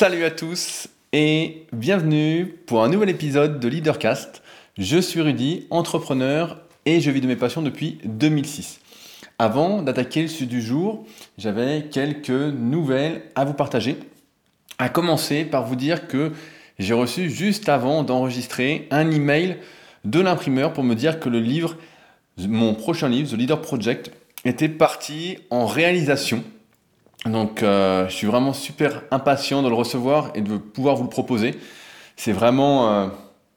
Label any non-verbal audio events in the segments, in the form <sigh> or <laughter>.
Salut à tous et bienvenue pour un nouvel épisode de Leadercast. Je suis Rudy, entrepreneur et je vis de mes passions depuis 2006. Avant d'attaquer le sujet du jour, j'avais quelques nouvelles à vous partager. À commencer par vous dire que j'ai reçu juste avant d'enregistrer un email de l'imprimeur pour me dire que le livre, mon prochain livre, The Leader Project, était parti en réalisation. Donc euh, je suis vraiment super impatient de le recevoir et de pouvoir vous le proposer. C'est vraiment, euh,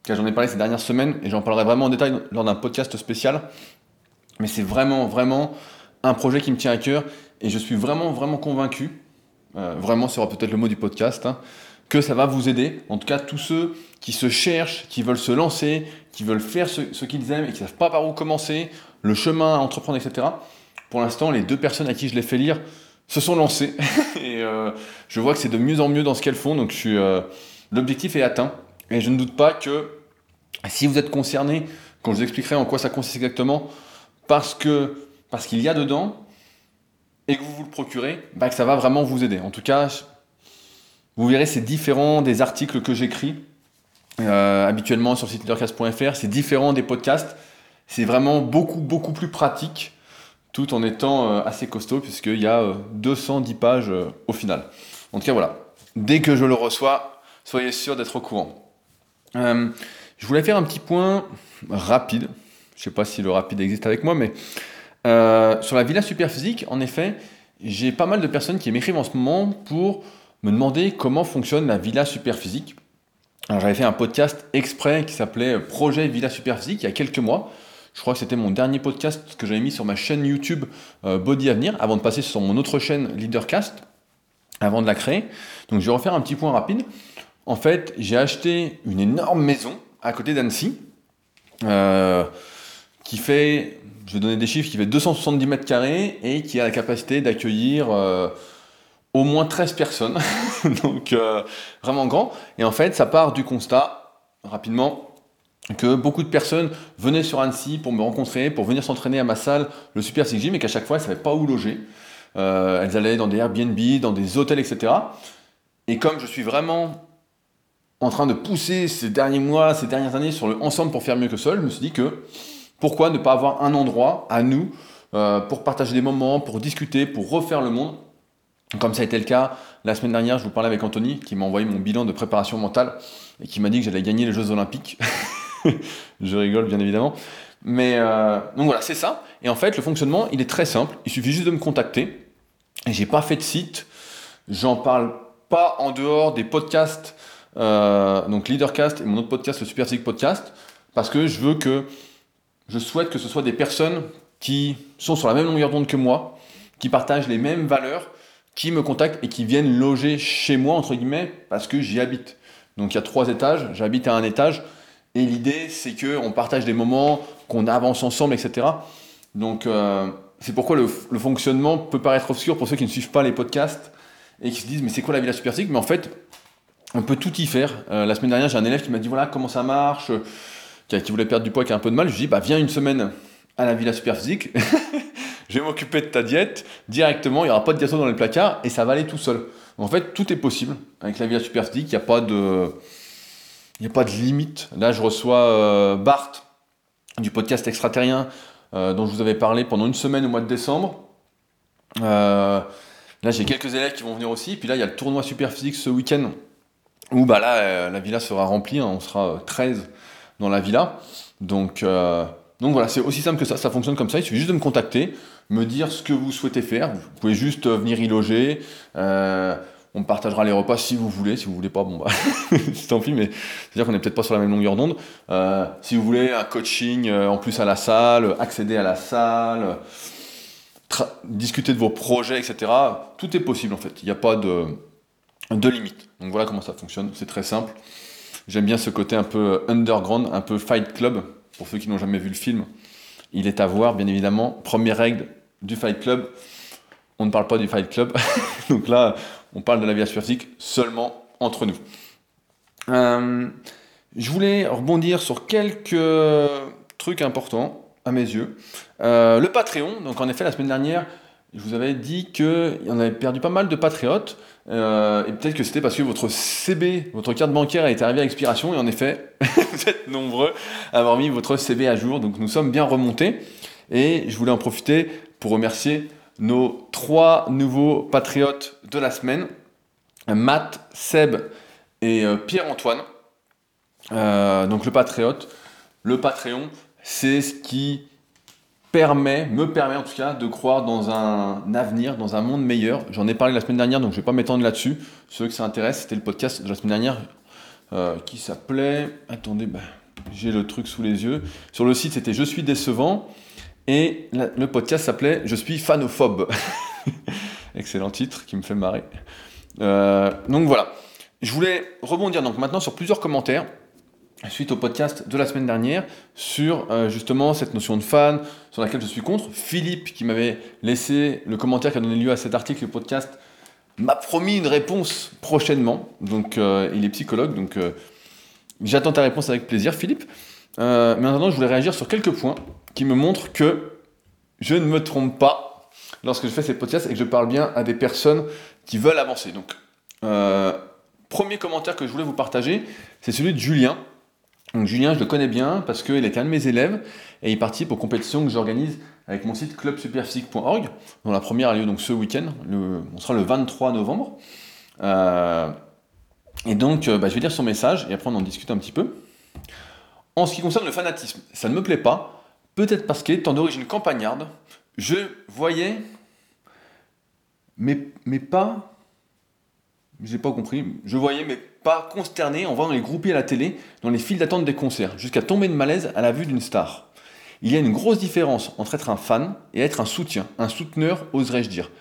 j'en ai parlé ces dernières semaines et j'en parlerai vraiment en détail lors d'un podcast spécial. Mais c'est vraiment, vraiment un projet qui me tient à cœur et je suis vraiment, vraiment convaincu, euh, vraiment ce sera peut-être le mot du podcast, hein, que ça va vous aider. En tout cas, tous ceux qui se cherchent, qui veulent se lancer, qui veulent faire ce, ce qu'ils aiment et qui ne savent pas par où commencer, le chemin à entreprendre, etc. Pour l'instant, les deux personnes à qui je l'ai fait lire, se sont lancées <laughs> et euh, je vois que c'est de mieux en mieux dans ce qu'elles font. Donc euh, l'objectif est atteint et je ne doute pas que si vous êtes concerné, quand je vous expliquerai en quoi ça consiste exactement, parce que parce qu'il y a dedans et que vous vous le procurez, bah, que ça va vraiment vous aider. En tout cas, vous verrez c'est différent des articles que j'écris euh, habituellement sur le site leadercast.fr, c'est différent des podcasts. C'est vraiment beaucoup beaucoup plus pratique tout en étant euh, assez costaud, puisqu'il y a 210 euh, pages euh, au final. En tout cas, voilà. Dès que je le reçois, soyez sûr d'être au courant. je voulais faire un petit point rapide. Je ne sais pas si le rapide existe avec moi, mais sur la villa superphysique, en effet, j'ai pas mal de personnes qui m'écrivent en ce moment pour me demander comment fonctionne la villa superphysique. J'avais fait un podcast exprès qui s'appelait Projet Villa Superphysique il y a quelques mois. Je crois que c'était mon dernier podcast que j'avais mis sur ma chaîne YouTube euh, Body Avenir, avant de passer sur mon autre chaîne Leadercast, avant de la créer. Donc je vais refaire un petit point rapide. En fait, j'ai acheté une énorme maison à côté d'Annecy, euh, qui fait, je vais donner des chiffres, qui fait 270 mètres carrés et qui a la capacité d'accueillir euh, au moins 13 personnes. <laughs> Donc vraiment grand. Et en fait, ça part du constat, rapidement, que beaucoup de personnes venaient sur Annecy pour me rencontrer, pour venir s'entraîner à ma salle, le Super Six Gym, et qu'à chaque fois, elles ne savaient pas où loger. Euh, elles allaient dans des Airbnb, dans des hôtels, etc. Et comme je suis vraiment en train de pousser ces derniers mois, ces dernières années sur le ensemble pour faire mieux que seul, je me suis dit que pourquoi ne pas avoir un endroit à nous euh, pour partager des moments, pour discuter, pour refaire le monde comme ça a été le cas la semaine dernière, je vous parlais avec Anthony qui m'a envoyé mon bilan de préparation mentale et qui m'a dit que j'allais gagner les Jeux Olympiques. <laughs> <laughs> je rigole bien évidemment. Mais euh, donc voilà, c'est ça. Et en fait, le fonctionnement, il est très simple. Il suffit juste de me contacter. Et j'ai pas fait de site. J'en parle pas en dehors des podcasts, euh, donc Leadercast et mon autre podcast, le Super Physique Podcast, parce que je veux que, je souhaite que ce soit des personnes qui sont sur la même longueur d'onde que moi, qui partagent les mêmes valeurs, qui me contactent et qui viennent loger chez moi, entre guillemets, parce que j'y habite. Donc il y a trois étages, j'habite à un étage. Et l'idée, c'est qu'on partage des moments, qu'on avance ensemble, etc. Donc, euh, c'est pourquoi le, fonctionnement peut paraître obscur pour ceux qui ne suivent pas les podcasts et qui se disent, mais c'est quoi la Villa Super Mais en fait, on peut tout y faire. Euh, la semaine dernière, j'ai un élève qui m'a dit, voilà, comment ça marche, qui, voulait perdre du poids, qui a un peu de mal. Je lui dis, bah, viens une semaine à la Villa Super <laughs> je vais m'occuper de ta diète directement, il n'y aura pas de gâteau dans les placards et ça va aller tout seul. En fait, tout est possible avec la Villa Super il n'y a pas de il n'y a pas de limite. Là, je reçois euh, Bart du podcast Extraterrien euh, dont je vous avais parlé pendant une semaine au mois de décembre. Euh, là, j'ai quelques élèves qui vont venir aussi. Puis là, il y a le tournoi super physique ce week-end où bah, là, la villa sera remplie. Hein. on sera 13 dans la villa. Donc, donc voilà, c'est aussi simple que ça. Ça fonctionne comme ça. Il suffit juste de me contacter, me dire ce que vous souhaitez faire. Vous pouvez juste venir y loger on partagera les repas si vous voulez. Si vous voulez pas, bon bah, <laughs> tant pis, mais c'est-à-dire qu'on n'est peut-être pas sur la même longueur d'onde. Euh, si vous voulez un coaching euh, en plus à la salle, accéder à la salle, discuter de vos projets, etc., tout est possible en fait. Il n'y a pas de, de limite. Donc voilà comment ça fonctionne. C'est très simple. J'aime bien ce côté un peu underground, un peu Fight Club. Pour ceux qui n'ont jamais vu le film, il est à voir, bien évidemment. Première règle du Fight Club, on ne parle pas du Fight Club. <laughs> Donc là, on parle de la vie seulement entre nous. Euh, je voulais rebondir sur quelques trucs importants à mes yeux. Euh, le Patreon, donc en effet, la semaine dernière, je vous avais dit qu'on avait perdu pas mal de patriotes, euh, et peut-être que c'était parce que votre CB, votre carte bancaire est arrivée à expiration, et en effet, <laughs> vous êtes nombreux à avoir mis votre CB à jour, donc nous sommes bien remontés, et je voulais en profiter pour remercier nos trois nouveaux patriotes de la semaine, Matt, Seb et euh, Pierre-Antoine. Euh, donc le patriote, le Patreon, c'est ce qui permet, me permet en tout cas, de croire dans un avenir, dans un monde meilleur. J'en ai parlé la semaine dernière, donc je ne vais pas m'étendre là-dessus. Ceux que ça intéresse, c'était le podcast de la semaine dernière euh, qui s'appelait. Attendez, bah, j'ai le truc sous les yeux. Sur le site, c'était Je suis décevant. Et le podcast s'appelait Je suis fanophobe. <laughs> Excellent titre qui me fait marrer. Euh, donc voilà. Je voulais rebondir donc maintenant sur plusieurs commentaires suite au podcast de la semaine dernière sur euh, justement cette notion de fan sur laquelle je suis contre. Philippe qui m'avait laissé le commentaire qui a donné lieu à cet article, le podcast, m'a promis une réponse prochainement. Donc euh, il est psychologue, donc j'attends ta réponse avec plaisir Philippe. Mais maintenant je voulais réagir sur quelques points qui me montrent que je ne me trompe pas lorsque je fais ces podcasts et que je parle bien à des personnes qui veulent avancer. Donc premier commentaire que je voulais vous partager, c'est celui de Julien donc Julien, je le connais bien parce qu'il est un de mes élèves et il participe aux compétitions que j'organise avec mon site clubsuperphysique.org, dont la première a lieu donc ce week-end, on sera le 23 novembre. Euh, et donc, euh, bah, je vais lire son message et après on en discute un petit peu. En ce qui concerne le fanatisme, ça ne me plaît pas, peut-être parce qu'étant d'origine campagnarde, je voyais, mais, mais pas, j'ai pas compris, je voyais, mais pas consterné en voyant les groupies à la télé dans les files d'attente des concerts, jusqu'à tomber de malaise à la vue d'une star. Il y a une grosse différence entre être un fan et être un soutien, un souteneur, oserais-je dire,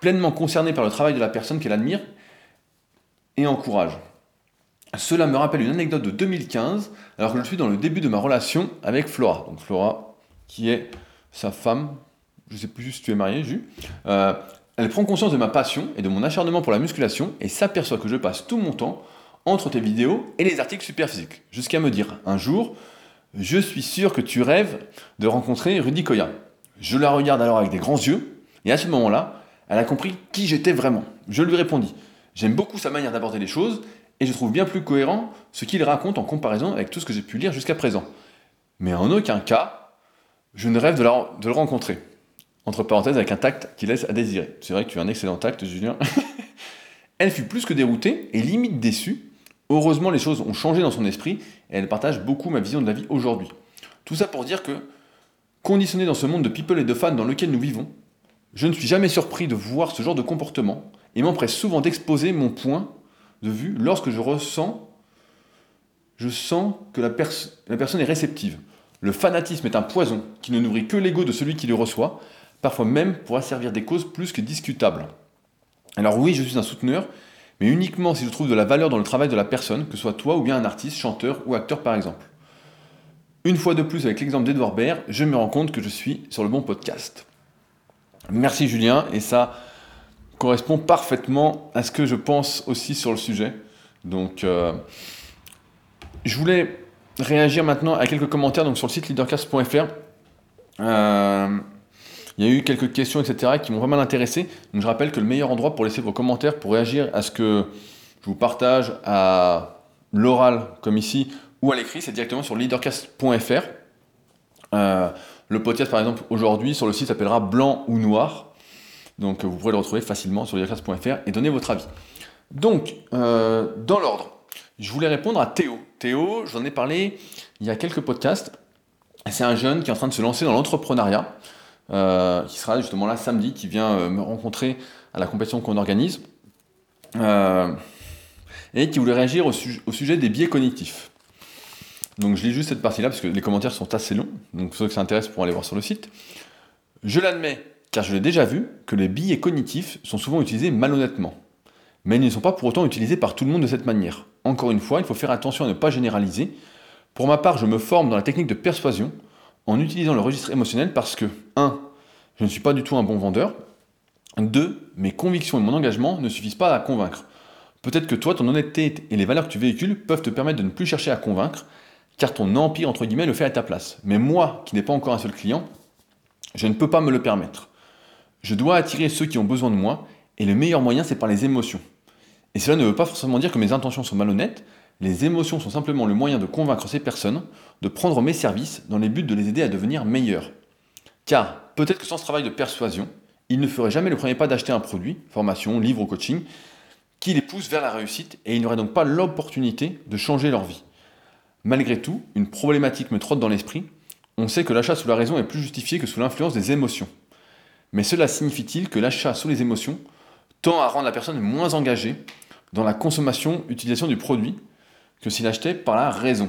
pleinement concerné par le travail de la personne qu'elle admire et encourage. Cela me rappelle une anecdote de 2015, alors que je suis dans le début de ma relation avec Flora. Donc Flora, qui est sa femme, je ne sais plus si tu es marié, Jus. Euh, elle prend conscience de ma passion et de mon acharnement pour la musculation et s'aperçoit que je passe tout mon temps entre tes vidéos et les articles super physiques, jusqu'à me dire un jour, je suis sûr que tu rêves de rencontrer Rudy Koya. Je la regarde alors avec des grands yeux, et à ce moment-là, elle a compris qui j'étais vraiment. Je lui répondis, j'aime beaucoup sa manière d'aborder les choses, et je trouve bien plus cohérent ce qu'il raconte en comparaison avec tout ce que j'ai pu lire jusqu'à présent. Mais en aucun cas, je ne rêve de, le rencontrer. Entre parenthèses, avec un tact qui laisse à désirer. C'est vrai que tu as un excellent tact, Julien. <laughs> elle fut plus que déroutée et limite déçue Heureusement, les choses ont changé dans son esprit et elle partage beaucoup ma vision de la vie aujourd'hui. Tout ça pour dire que, conditionné dans ce monde de people et de fans dans lequel nous vivons, je ne suis jamais surpris de voir ce genre de comportement et m'empresse souvent d'exposer mon point de vue lorsque je ressens, je sens que la, personne est réceptive. Le fanatisme est un poison qui ne nourrit que l'ego de celui qui le reçoit, parfois même pour asservir des causes plus que discutables. Alors oui, je suis un souteneur, mais uniquement si je trouve de la valeur dans le travail de la personne, que ce soit toi ou bien un artiste, chanteur ou acteur par exemple. Une fois de plus, avec l'exemple d'Edouard Baird, je me rends compte que je suis sur le bon podcast. Merci Julien, et ça correspond parfaitement à ce que je pense aussi sur le sujet. Donc, euh, je voulais réagir maintenant à quelques commentaires donc, sur le site leadercast.fr. Euh, il y a eu quelques questions, etc., qui m'ont vraiment intéressé. Donc je rappelle que le meilleur endroit pour laisser vos commentaires, pour réagir à ce que je vous partage à l'oral, comme ici, ou à l'écrit, c'est directement sur leadercast.fr. Euh, le podcast, par exemple, aujourd'hui, sur le site s'appellera Blanc ou Noir. Donc vous pourrez le retrouver facilement sur leadercast.fr et donner votre avis. Donc, euh, dans l'ordre, je voulais répondre à Théo. Théo, j'en ai parlé il y a quelques podcasts. C'est un jeune qui est en train de se lancer dans l'entrepreneuriat. Euh, qui sera justement là samedi, qui vient euh, me rencontrer à la compétition qu'on organise, et qui voulait réagir au, sujet des biais cognitifs. Donc je lis juste cette partie-là parce que les commentaires sont assez longs, donc ceux qui s'intéressent pourront aller voir sur le site. Je l'admets, car je l'ai déjà vu, que les biais cognitifs sont souvent utilisés malhonnêtement. Mais ils ne sont pas pour autant utilisés par tout le monde de cette manière. Encore une fois, il faut faire attention à ne pas généraliser. Pour ma part, je me forme dans la technique de persuasion, en utilisant le registre émotionnel parce que, 1. Je ne suis pas du tout un bon vendeur. 2. Mes convictions et mon engagement ne suffisent pas à convaincre. Peut-être que toi, ton honnêteté et les valeurs que tu véhicules peuvent te permettre de ne plus chercher à convaincre, car ton empire, entre guillemets, le fait à ta place. Mais moi, qui n'ai pas encore un seul client, je ne peux pas me le permettre. Je dois attirer ceux qui ont besoin de moi, et le meilleur moyen, c'est par les émotions. Et cela ne veut pas forcément dire que mes intentions sont malhonnêtes, les émotions sont simplement le moyen de convaincre ces personnes de prendre mes services dans les buts de les aider à devenir meilleurs. Car peut-être que sans ce travail de persuasion, ils ne feraient jamais le premier pas d'acheter un produit, formation, livre ou coaching, qui les pousse vers la réussite et ils n'auraient donc pas l'opportunité de changer leur vie. Malgré tout, une problématique me trotte dans l'esprit. On sait que l'achat sous la raison est plus justifié que sous l'influence des émotions. Mais cela signifie-t-il que l'achat sous les émotions tend à rendre la personne moins engagée dans la consommation, utilisation du produit, que s'il achetait par la raison?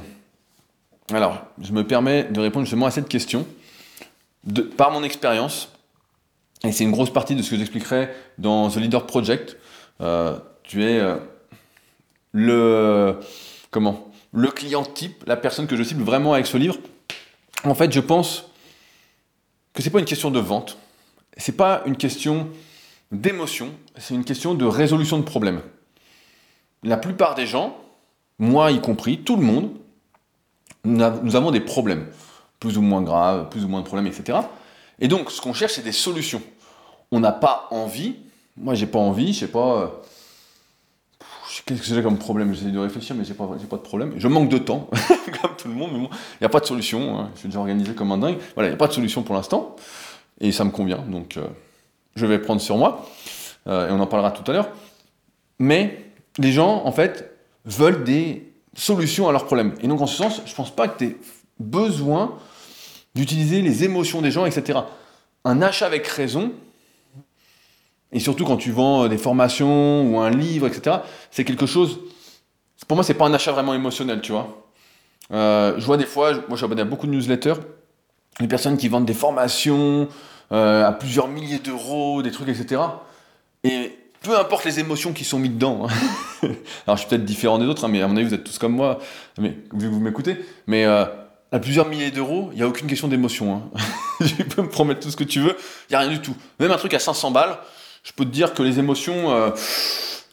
Alors, je me permets de répondre justement à cette question par mon expérience, et c'est une grosse partie de ce que j'expliquerai dans The Leader Project. Euh, tu es euh, le comment le client type, la personne que je cible vraiment avec ce livre. En fait, je pense que c'est pas une question de vente, c'est pas une question d'émotion, c'est une question de résolution de problème. La plupart des gens, moi y compris, tout le monde, nous avons des problèmes, plus ou moins graves, plus ou moins de problèmes, etc. Et donc, ce qu'on cherche, c'est des solutions. On n'a pas envie, moi j'ai pas envie, je sais pas, euh, qu'est-ce que j'ai comme problème? J'essaie de réfléchir, mais j'ai pas, pas de problème. Je manque de temps, <laughs> comme tout le monde, mais bon, il n'y a pas de solution. Hein. Je suis déjà organisé comme un dingue. Voilà, il n'y a pas de solution pour l'instant, et ça me convient, donc euh, je vais prendre sur moi, euh, et on en parlera tout à l'heure. Mais les gens, en fait, veulent des solutions à leurs problèmes. Et donc, en ce sens, je pense pas que tu aies besoin d'utiliser les émotions des gens, etc. Un achat avec raison, et surtout quand tu vends des formations ou un livre, etc., c'est quelque chose. Pour moi, c'est pas un achat vraiment émotionnel, tu vois. Euh, je vois des fois, moi je suis abonné à beaucoup de newsletters, des personnes qui vendent des formations euh, à plusieurs milliers d'euros, des trucs, etc. Et peu importe les émotions qui sont mises dedans. Hein. <laughs> Alors, je suis peut-être différent des autres, hein, mais à mon avis, vous êtes tous comme moi, mais, vu que vous m'écoutez. Mais euh, à plusieurs milliers d'euros, il n'y a aucune question d'émotion. Hein. <laughs> tu peux me promettre tout ce que tu veux, il n'y a rien du tout. Même un truc à 500 balles, je peux te dire que les émotions, euh,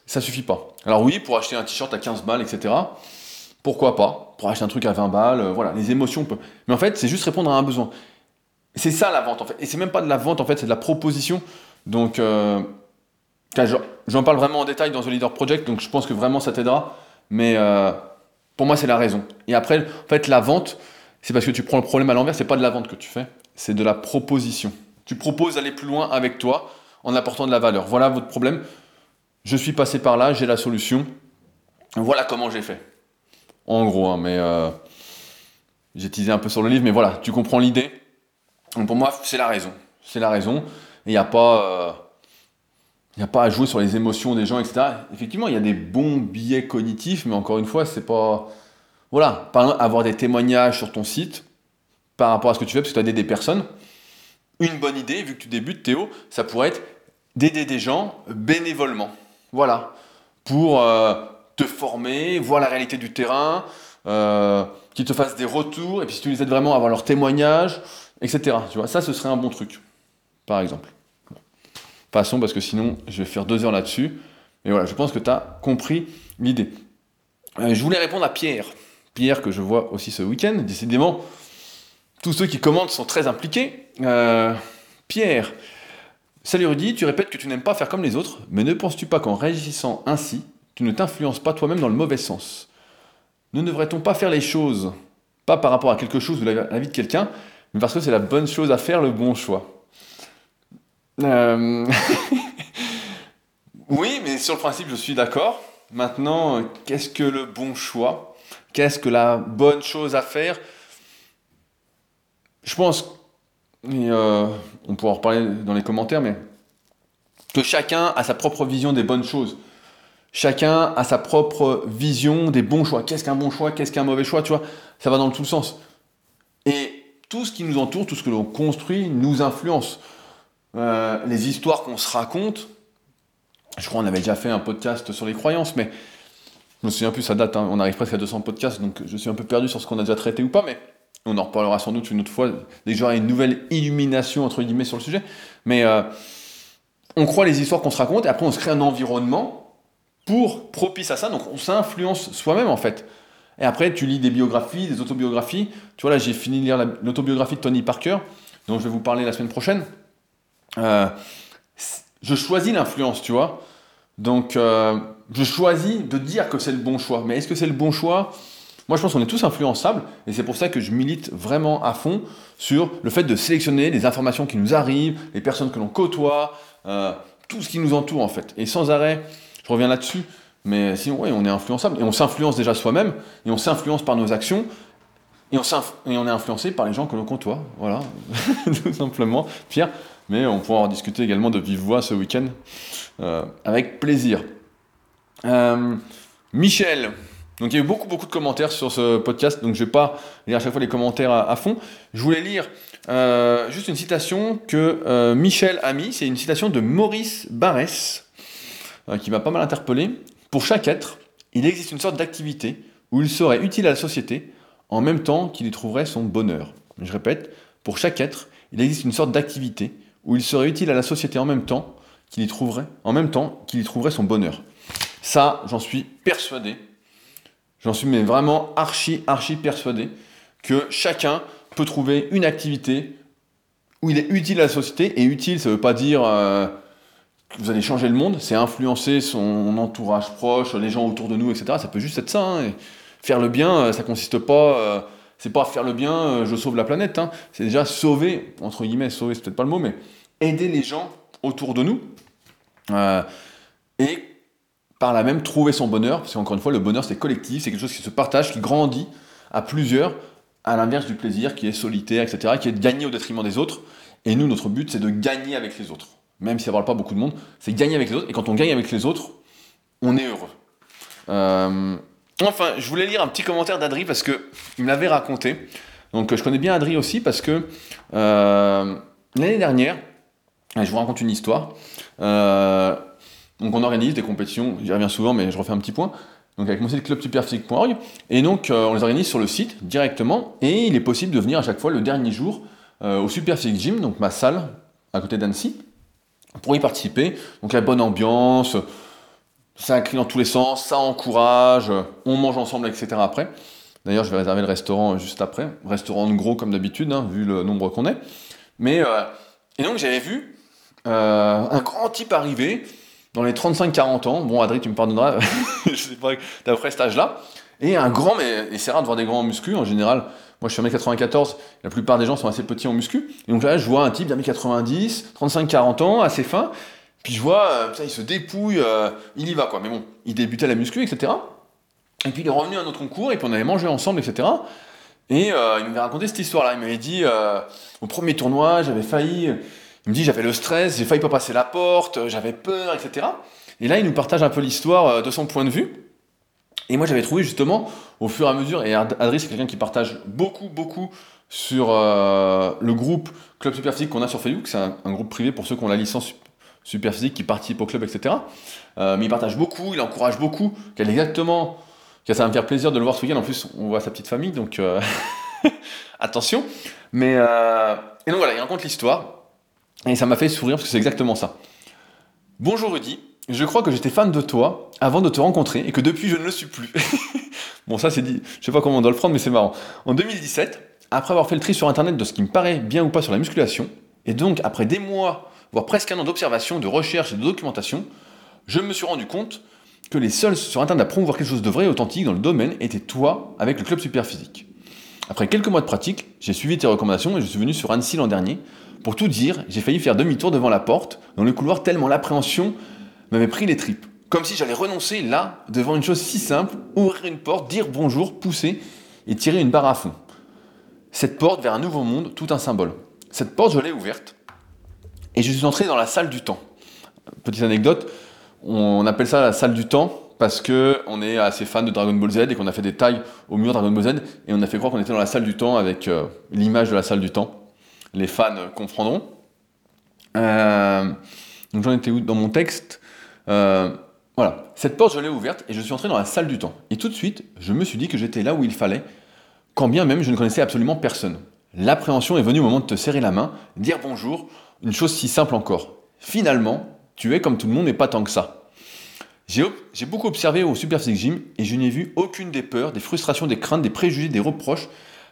ça suffit pas. Alors oui, pour acheter un t-shirt à 15 balles, etc., pourquoi pas? Pour acheter un truc à 20 balles, euh, voilà, les émotions. Mais en fait, c'est juste répondre à un besoin. C'est ça la vente, en fait. Et c'est même pas de la vente, en fait, c'est de la proposition. Donc, J'en parle vraiment en détail dans The Leader Project, donc je pense que vraiment ça t'aidera. Mais euh, pour moi, c'est la raison. Et après, en fait, la vente, c'est parce que tu prends le problème à l'envers, c'est pas de la vente que tu fais, c'est de la proposition. Tu proposes d'aller plus loin avec toi en apportant de la valeur. Voilà votre problème. Je suis passé par là, j'ai la solution. Voilà comment j'ai fait. En gros, hein, mais euh, j'ai teasé un peu sur le livre, mais voilà, tu comprends l'idée. Pour moi, c'est la raison. C'est la raison. Il n'y a pas. Euh, il n'y a pas à jouer sur les émotions des gens, etc. Effectivement, il y a des bons biais cognitifs, mais encore une fois, c'est pas. Voilà, par exemple, avoir des témoignages sur ton site par rapport à ce que tu fais, parce que tu as aidé des personnes. Une bonne idée, vu que tu débutes, Théo, ça pourrait être d'aider des gens bénévolement. Voilà. Pour euh, te former, voir la réalité du terrain, euh, qu'ils te fassent des retours, et puis si tu les aides vraiment à avoir leur témoignage, etc. Tu vois, ça, ce serait un bon truc, par exemple. Passons parce que sinon je vais faire deux heures là-dessus. Mais voilà, je pense que tu as compris l'idée. Euh, je voulais répondre à Pierre. Pierre que je vois aussi ce week-end. Décidément, tous ceux qui commentent sont très impliqués. Euh, Pierre, salut Rudy, tu répètes que tu n'aimes pas faire comme les autres, mais ne penses-tu pas qu'en réagissant ainsi, tu ne t'influences pas toi-même dans le mauvais sens? Ne devrait-on pas faire les choses, pas par rapport à quelque chose ou la vie de quelqu'un, parce que c'est la bonne chose à faire, le bon choix euh, <laughs> oui, mais sur le principe, je suis d'accord. Maintenant, qu'est-ce que le bon choix? Qu'est-ce que la bonne chose à faire? Je pense, euh, on pourra en reparler dans les commentaires, mais que chacun a sa propre vision des bonnes choses. Chacun a sa propre vision des bons choix. Qu'est-ce qu'un bon choix? Qu'est-ce qu'un mauvais choix? Tu vois, ça va dans tout le sens. Et tout ce qui nous entoure, tout ce que l'on construit, nous influence. Euh, les histoires qu'on se raconte. Je crois qu'on avait déjà fait un podcast sur les croyances, mais je me souviens plus, ça date, hein. on arrive presque à 200 podcasts, donc je suis un peu perdu sur ce qu'on a déjà traité ou pas, mais on en reparlera sans doute une autre fois, dès que j'aurai une nouvelle illumination, entre guillemets, sur le sujet. Mais euh, on croit les histoires qu'on se raconte, et après on se crée un environnement pour propice à ça, donc on s'influence soi-même en fait. Et après, tu lis des biographies, des autobiographies. Tu vois, là, j'ai fini de lire l'autobiographie de Tony Parker, dont je vais vous parler la semaine prochaine. Euh, je choisis l'influence, tu vois. Donc, euh, je choisis de dire que c'est le bon choix. Mais est-ce que c'est le bon choix? Moi, je pense qu'on est tous influençables, et c'est pour ça que je milite vraiment à fond sur le fait de sélectionner les informations qui nous arrivent, les personnes que l'on côtoie, euh, tout ce qui nous entoure en fait. Et sans arrêt, je reviens là-dessus, mais sinon, on est influençable, et on s'influence déjà soi-même, et on s'influence par nos actions, et on, est influencé par les gens que l'on côtoie. Voilà, <laughs> tout simplement. Pierre, mais on pourra en discuter également de vive voix ce week-end, euh, avec plaisir. Euh, Michel, donc il y a eu beaucoup beaucoup de commentaires sur ce podcast, donc je ne vais pas lire à chaque fois les commentaires à, fond. Je voulais lire euh, juste une citation que Michel a mis, c'est une citation de Maurice Barrès, qui m'a pas mal interpellé. Pour chaque être, il existe une sorte d'activité où il serait utile à la société en même temps qu'il y trouverait son bonheur. Je répète, pour chaque être, il existe une sorte d'activité où il serait utile à la société en même temps qu'il y trouverait, en même temps qu'il y trouverait son bonheur. Ça, j'en suis persuadé. J'en suis vraiment archi, archi persuadé que chacun peut trouver une activité où il est utile à la société. Et utile, ça ne veut pas dire euh, vous allez changer le monde, c'est influencer son entourage proche, les gens autour de nous, etc. Ça peut juste être ça. Hein, faire le bien, euh, ça consiste pas. Euh, c'est pas faire le bien, je sauve la planète. Hein. c'est déjà sauver, entre guillemets, sauver, c'est peut-être pas le mot, mais aider les gens autour de nous. Euh, et par là même trouver son bonheur, parce qu'encore une fois, le bonheur c'est collectif, c'est quelque chose qui se partage, qui grandit à plusieurs, à l'inverse du plaisir qui est solitaire, etc., qui est de gagner au détriment des autres. Et nous, notre but, c'est de gagner avec les autres. Même si ça parle pas beaucoup de monde, c'est gagner avec les autres. Et quand on gagne avec les autres, on est heureux. Euh, enfin, je voulais lire un petit commentaire d'Adri parce qu'il me l'avait raconté. Donc, je connais bien Adri aussi parce que euh, l'année dernière, je vous raconte une histoire. Euh, donc on organise des compétitions, j'y reviens souvent, mais je refais un petit point. Donc avec mon site clubsuperphysique.org. Et donc on les organise sur le site directement. Et il est possible de venir à chaque fois le dernier jour au Superphysique Gym, donc ma salle à côté d'Annecy, pour y participer. Donc la bonne ambiance, ça crie dans tous les sens, ça encourage, on mange ensemble, etc. après. D'ailleurs, je vais réserver le restaurant juste après. Restaurant de gros comme d'habitude, hein, vu le nombre qu'on est. Mais, et donc j'avais vu euh, un grand type arrivé, dans les 35-40 ans, bon Adrien tu me pardonneras, <laughs> je sais pas, d'après cet âge-là, et un grand, mais c'est rare de voir des grands muscu en général, moi je suis 1m94, la plupart des gens sont assez petits en muscu, et donc là je vois un type d'1m90, 35-40 ans, assez fin, puis je vois, euh, il se dépouille, euh, il y va quoi, mais bon, il débutait la muscu, etc. Et puis il est revenu à notre concours, et puis on avait mangé ensemble, etc. Et il m'avait raconté cette histoire-là, il m'avait dit, au premier tournoi, j'avais failli il me dit j'avais le stress, j'ai failli pas passer la porte, j'avais peur, etc. Et là, il nous partage un peu l'histoire euh, de son point de vue. Et moi, j'avais trouvé justement, au fur et à mesure, et Adri, c'est quelqu'un qui partage beaucoup, beaucoup sur euh, le groupe Club Superphysique qu'on a sur Facebook. C'est un, groupe privé pour ceux qui ont la licence Superphysique, qui participent au club, etc. Euh, mais il partage beaucoup, il encourage beaucoup, qu'elle exactement, que ça va me faire plaisir de le voir ce week-end. En plus, on voit sa petite famille, donc <laughs> attention. Mais, et donc voilà, il raconte l'histoire. Et ça m'a fait sourire parce que c'est exactement ça. Bonjour Rudy, je crois que j'étais fan de toi avant de te rencontrer et que depuis je ne le suis plus. <laughs> bon ça c'est dit, je sais pas comment on doit le prendre mais c'est marrant. En 2017, après avoir fait le tri sur internet de ce qui me paraît bien ou pas sur la musculation, et donc après des mois, voire presque un an d'observation, de recherche et de documentation, je me suis rendu compte que les seuls sur internet à promouvoir quelque chose de vrai et authentique dans le domaine étaient toi avec le club super physique. Après quelques mois de pratique, j'ai suivi tes recommandations et je suis venu sur Annecy l'an dernier pour tout dire, j'ai failli faire demi-tour devant la porte, dans le couloir, tellement l'appréhension m'avait pris les tripes. Comme si j'allais renoncer là, devant une chose si simple, ouvrir une porte, dire bonjour, pousser et tirer une barre à fond. Cette porte vers un nouveau monde, tout un symbole. Cette porte, je l'ai ouverte et je suis entré dans la salle du temps. Petite anecdote, on appelle ça la salle du temps parce que on est assez fan de Dragon Ball Z et qu'on a fait des tailles au mur Dragon Ball Z et on a fait croire qu'on était dans la salle du temps avec euh, l'image de la salle du temps les fans comprendront. Euh, donc j'en étais où dans mon texte? Euh, Voilà, cette porte je l'ai ouverte et je suis entré dans la salle du temps. Et tout de suite, je me suis dit que j'étais là où il fallait, quand bien même je ne connaissais absolument personne. L'appréhension est venue au moment de te serrer la main, dire bonjour, une chose si simple encore. Finalement, tu es comme tout le monde, mais pas tant que ça. J'ai beaucoup observé au Super Physique Gym et je n'ai vu aucune des peurs, des frustrations, des craintes, des préjugés, des reproches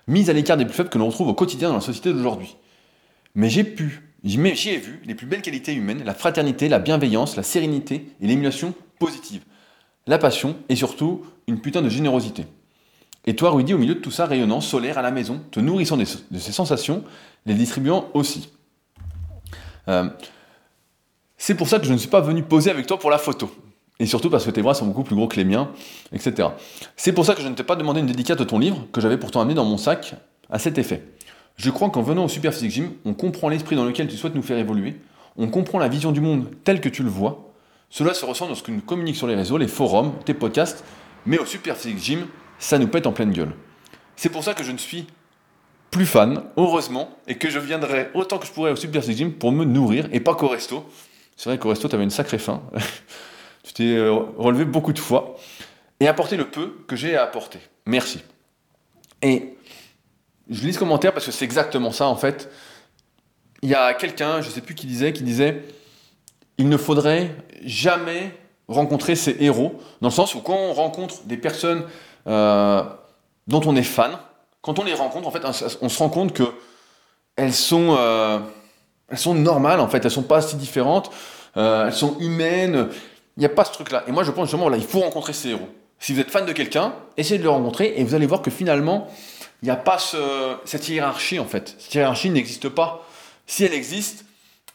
mises à l'écart des plus faibles que l'on retrouve au quotidien dans la société d'aujourd'hui. Mais j'ai pu j'y ai vu les plus belles qualités humaines, la fraternité, la bienveillance, la sérénité et l'émulation positive, la passion et surtout une putain de générosité. Et toi, Rudy, au milieu de tout ça, rayonnant, solaire, à la maison, te nourrissant de ces sensations, les distribuant aussi. Euh, c'est pour ça que je ne suis pas venu poser avec toi pour la photo. Et surtout parce que tes bras sont beaucoup plus gros que les miens, etc. C'est pour ça que je ne t'ai pas demandé une dédicace de ton livre, que j'avais pourtant amené dans mon sac, à cet effet. Je crois qu'en venant au Super Physique Gym, on comprend l'esprit dans lequel tu souhaites nous faire évoluer, on comprend la vision du monde telle que tu le vois. Cela se ressent dans ce que nous communiquons sur les réseaux, les forums, tes podcasts, mais au Super Physique Gym, ça nous pète en pleine gueule. C'est pour ça que je ne suis plus fan, heureusement, et que je viendrai autant que je pourrais au Super Physique Gym pour me nourrir, et pas qu'au resto. C'est vrai qu'au resto, tu avais une sacrée faim. <laughs> tu t'es euh, relevé beaucoup de fois. Et apporter le peu que j'ai à apporter. Merci. Et je lis ce commentaire parce que c'est exactement ça en fait. Il y a quelqu'un, je ne sais plus qui disait, qui disait il ne faudrait jamais rencontrer ces héros, dans le sens où quand on rencontre des personnes euh, dont on est fan, quand on les rencontre, en fait, on se rend compte que elles sont, euh, elles sont normales, en fait, elles sont pas si différentes, euh, elles sont humaines. Il n'y a pas ce truc-là. Et moi, je pense justement, voilà, il faut rencontrer ces héros. Si vous êtes fan de quelqu'un, essayez de le rencontrer et vous allez voir que finalement, il n'y a pas cette hiérarchie en fait. Cette hiérarchie n'existe pas. Si elle existe,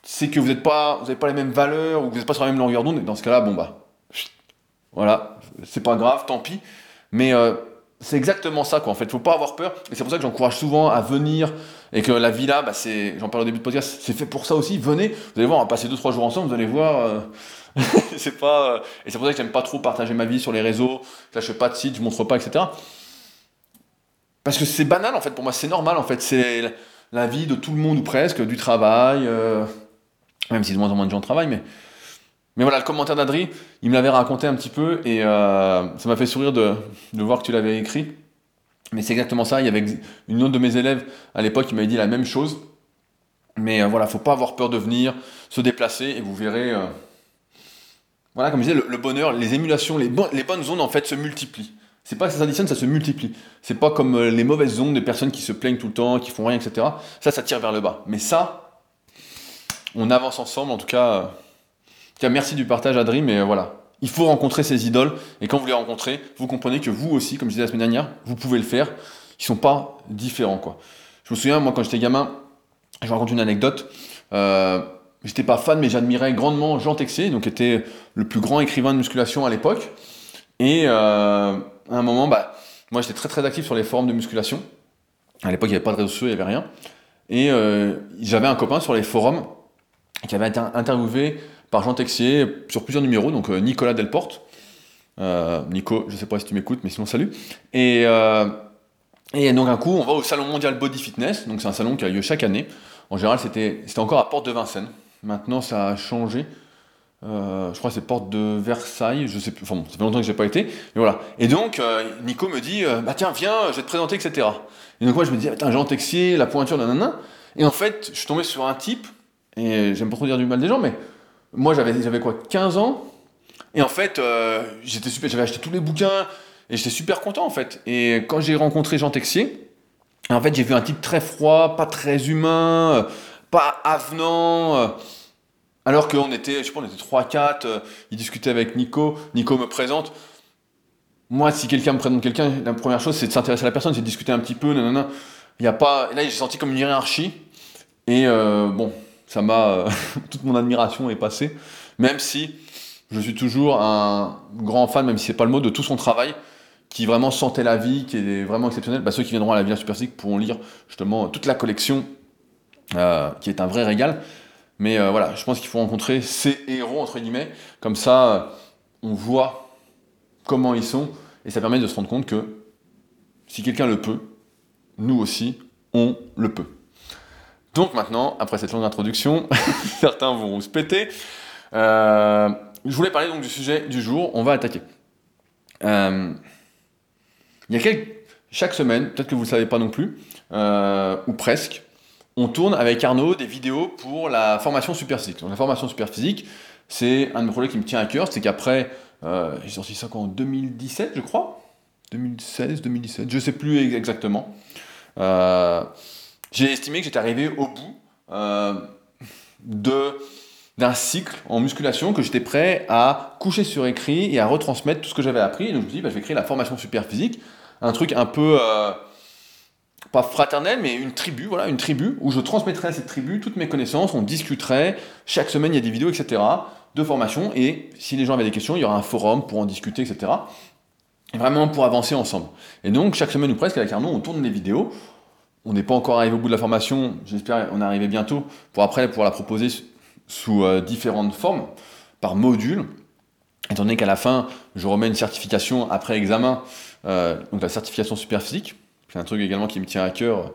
c'est que vous n'avez pas, les mêmes valeurs ou vous n'êtes pas sur la même longueur d'onde. Dans ce cas-là, bon bah, voilà, c'est pas grave, tant pis. Mais euh, c'est exactement ça quoi. En fait, faut pas avoir peur. Et c'est pour ça que j'encourage souvent à venir et que la villa, bah, c'est, j'en parle au début de podcast, c'est fait pour ça aussi. Venez, vous allez voir, on va passer 2-3 jours ensemble, vous allez voir. Euh, <laughs> c'est pas, euh, et c'est pour ça que j'aime pas trop partager ma vie sur les réseaux. Je lâche pas de site, je montre pas, etc. Parce que c'est banal en fait, pour moi c'est normal en fait, c'est la vie de tout le monde ou presque, du travail, euh, même si de moins en moins de gens travaillent, mais, mais voilà, le commentaire d'Adri, il me l'avait raconté un petit peu et euh, ça m'a fait sourire de, voir que tu l'avais écrit. Mais c'est exactement ça, il y avait une autre de mes élèves à l'époque qui m'avait dit la même chose. Mais euh, voilà, faut pas avoir peur de venir, se déplacer et vous verrez. voilà, comme je disais, le, bonheur, les émulations, les, les bonnes ondes en fait se multiplient. C'est pas que ça s'additionne, ça se multiplie. C'est pas comme euh, les mauvaises ondes des personnes qui se plaignent tout le temps, qui font rien, etc. Ça, ça tire vers le bas. Mais ça, on avance ensemble. En tout cas, euh, merci du partage, Adri. Mais euh, voilà, il faut rencontrer ces idoles. Et quand vous les rencontrez, vous comprenez que vous aussi, comme je disais la semaine dernière, vous pouvez le faire. Ils sont pas différents, quoi. Je me souviens, moi, quand j'étais gamin, je vous raconte une anecdote. Euh, j'étais pas fan, mais j'admirais grandement Jean Texier, donc qui était le plus grand écrivain de musculation à l'époque. Et à un moment, bah, moi j'étais très très actif sur les forums de musculation. À l'époque, il n'y avait pas de réseaux sociaux, il n'y avait rien. Et euh, j'avais un copain sur les forums qui avait été interviewé par Jean Texier sur plusieurs numéros, donc euh, Nicolas Delporte. Euh, Nico, je ne sais pas si tu m'écoutes, mais sinon salut. Et, et donc un coup, on va au Salon Mondial Body Fitness, donc c'est un salon qui a lieu chaque année. En général, c'était encore à Porte de Vincennes. Maintenant, ça a changé. Euh, je crois que c'est porte de Versailles, je sais plus, enfin bon, ça fait longtemps que j'ai pas été, mais voilà. Et donc, euh, Nico me dit, euh, bah tiens, viens, je vais te présenter, etc. Et donc moi, je me dis, attends, Jean Texier, la pointure, nanana. Et en fait, je suis tombé sur un type, et j'aime pas trop dire du mal des gens, mais moi, j'avais, j'avais quoi, 15 ans, et en fait, j'étais super, j'avais acheté tous les bouquins, et j'étais super content, en fait. Et quand j'ai rencontré Jean Texier, en fait, j'ai vu un type très froid, pas très humain, pas avenant, alors qu'on était, je sais pas, on était 3-4, euh, il discutait avec Nico, Nico me présente. Moi, si quelqu'un me présente quelqu'un, la première chose, c'est de s'intéresser à la personne, c'est de discuter un petit peu, nanana. Il y a pas... Là, j'ai senti comme une hiérarchie. Et euh, bon, ça m'a... Euh, <laughs> toute mon admiration est passée. Même si je suis toujours un grand fan, même si c'est pas le mot, de tout son travail, qui vraiment sentait la vie, qui est vraiment exceptionnel. Bah, ceux qui viendront à la Villa Super pourront lire justement toute la collection, qui est un vrai régal. Mais euh, voilà, je pense qu'il faut rencontrer ces héros, entre guillemets. Comme ça, euh, on voit comment ils sont. Et ça permet de se rendre compte que si quelqu'un le peut, nous aussi, on le peut. Donc maintenant, après cette longue introduction, <laughs> certains vont se péter. Euh, je voulais parler donc du sujet du jour. On va attaquer. il y a quelques, chaque semaine, peut-être que vous ne le savez pas non plus, ou presque, on tourne avec Arnaud des vidéos pour la formation super physique. Donc la formation super physique, c'est un de mes projets qui me tient à cœur, c'est qu'après, euh, j'ai sorti ça en 2017, je crois? 2016, 2017, je sais plus exactement. Euh, j'ai estimé que j'étais arrivé au bout. Euh, d'un cycle en musculation que j'étais prêt à coucher sur écrit et à retransmettre tout ce que j'avais appris. Et donc je me dit, bah, je vais créer la formation super physique, un truc un peu, euh, pas fraternel, mais une tribu, voilà, une tribu où je transmettrais à cette tribu toutes mes connaissances, on discuterait, chaque semaine il y a des vidéos, etc., de formation, et si les gens avaient des questions, il y aura un forum pour en discuter, etc. Et vraiment pour avancer ensemble. Et donc chaque semaine ou presque avec Arnaud, on tourne des vidéos. On n'est pas encore arrivé au bout de la formation, j'espère qu'on est arrivé bientôt, pour après pouvoir la proposer sous euh, différentes formes, par module, étant donné qu'à la fin, je remets une certification après examen, euh, donc la certification super physique, c'est un truc également qui me tient à cœur,